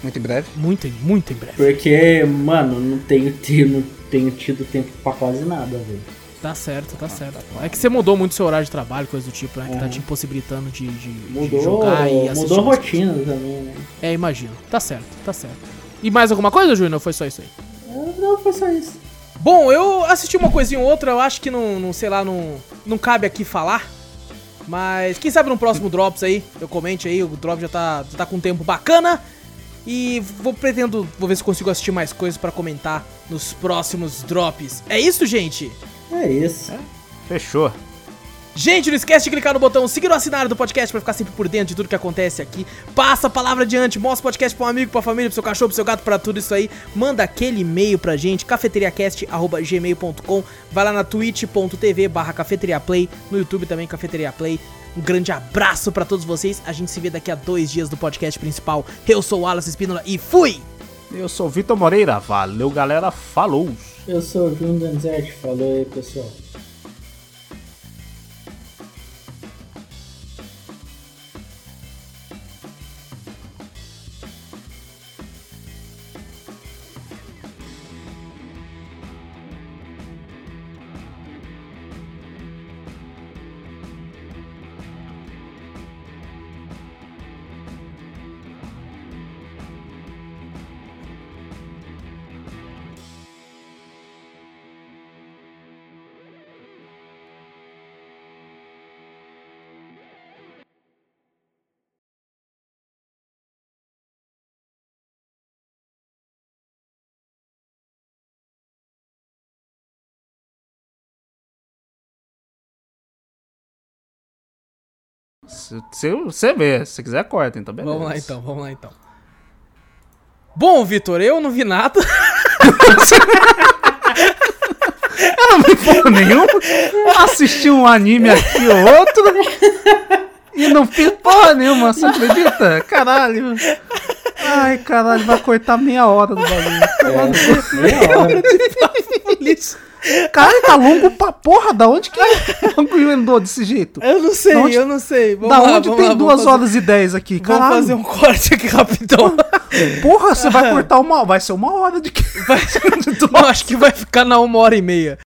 Muito em breve. Muito, em- muito em breve. Porque, mano, não tenho, tido- não tenho tido tempo pra quase nada, velho. Tá certo, tá certo. É que você mudou muito seu horário de trabalho, coisa do tipo, né? Que tá Uhum. te impossibilitando de, de, de Mudou, jogar e assistir. mudou a rotina também, né? coisas. É, imagino. Tá certo, tá certo. E mais alguma coisa, Júnior? Ou foi só isso aí? Ah, Não, foi só isso. Bom, eu assisti uma coisinha ou outra, eu acho que não, não sei lá, não, não cabe aqui falar. Mas quem sabe no próximo Drops aí, eu comente aí, o Drop já tá, já tá com um tempo bacana. E vou pretendo, vou ver se consigo assistir mais coisas pra comentar nos próximos Drops. É isso, gente? É isso. Fechou. Gente, não esquece de clicar no botão seguir o assinar do podcast pra ficar sempre por dentro de tudo que acontece aqui. Passa a palavra adiante, mostra o podcast pra um amigo, pra família, pro seu cachorro, pro seu gato, pra tudo isso aí. Manda aquele e-mail pra gente, cafeteriacast.gmail.com. Vai lá na twitch.tv barra cafeteriaplay, no YouTube também, Cafeteria Play. Um grande abraço pra todos vocês. A gente se vê daqui a dois dias do podcast principal. Eu sou o Wallace Espínola e fui! Eu sou o Vitor Moreira. Valeu, galera. Falou. Eu sou o Júnior Danzetti, falou aí, pessoal. Se, se você vê, se quiser, corta, então beleza. Vamos lá então, vamos lá então. Bom, Vitor, eu não vi nada. Porra nenhum. Assisti um anime aqui ou outro. E não fiz porra nenhuma, você acredita? Caralho. Ai, caralho, vai cortar meia hora do bagulho. É, meia hora. Caralho, tá longo pra porra. Da onde que andou desse jeito? Eu não sei, onde- eu não sei. Vamos da lá, onde vamos tem lá, vamos duas fazer- horas e dez aqui? Vamos Caralho. fazer um corte aqui rapidão. Porra, você vai cortar uma. Vai ser uma hora de que. Vai... Não, acho que vai ficar na uma hora e meia.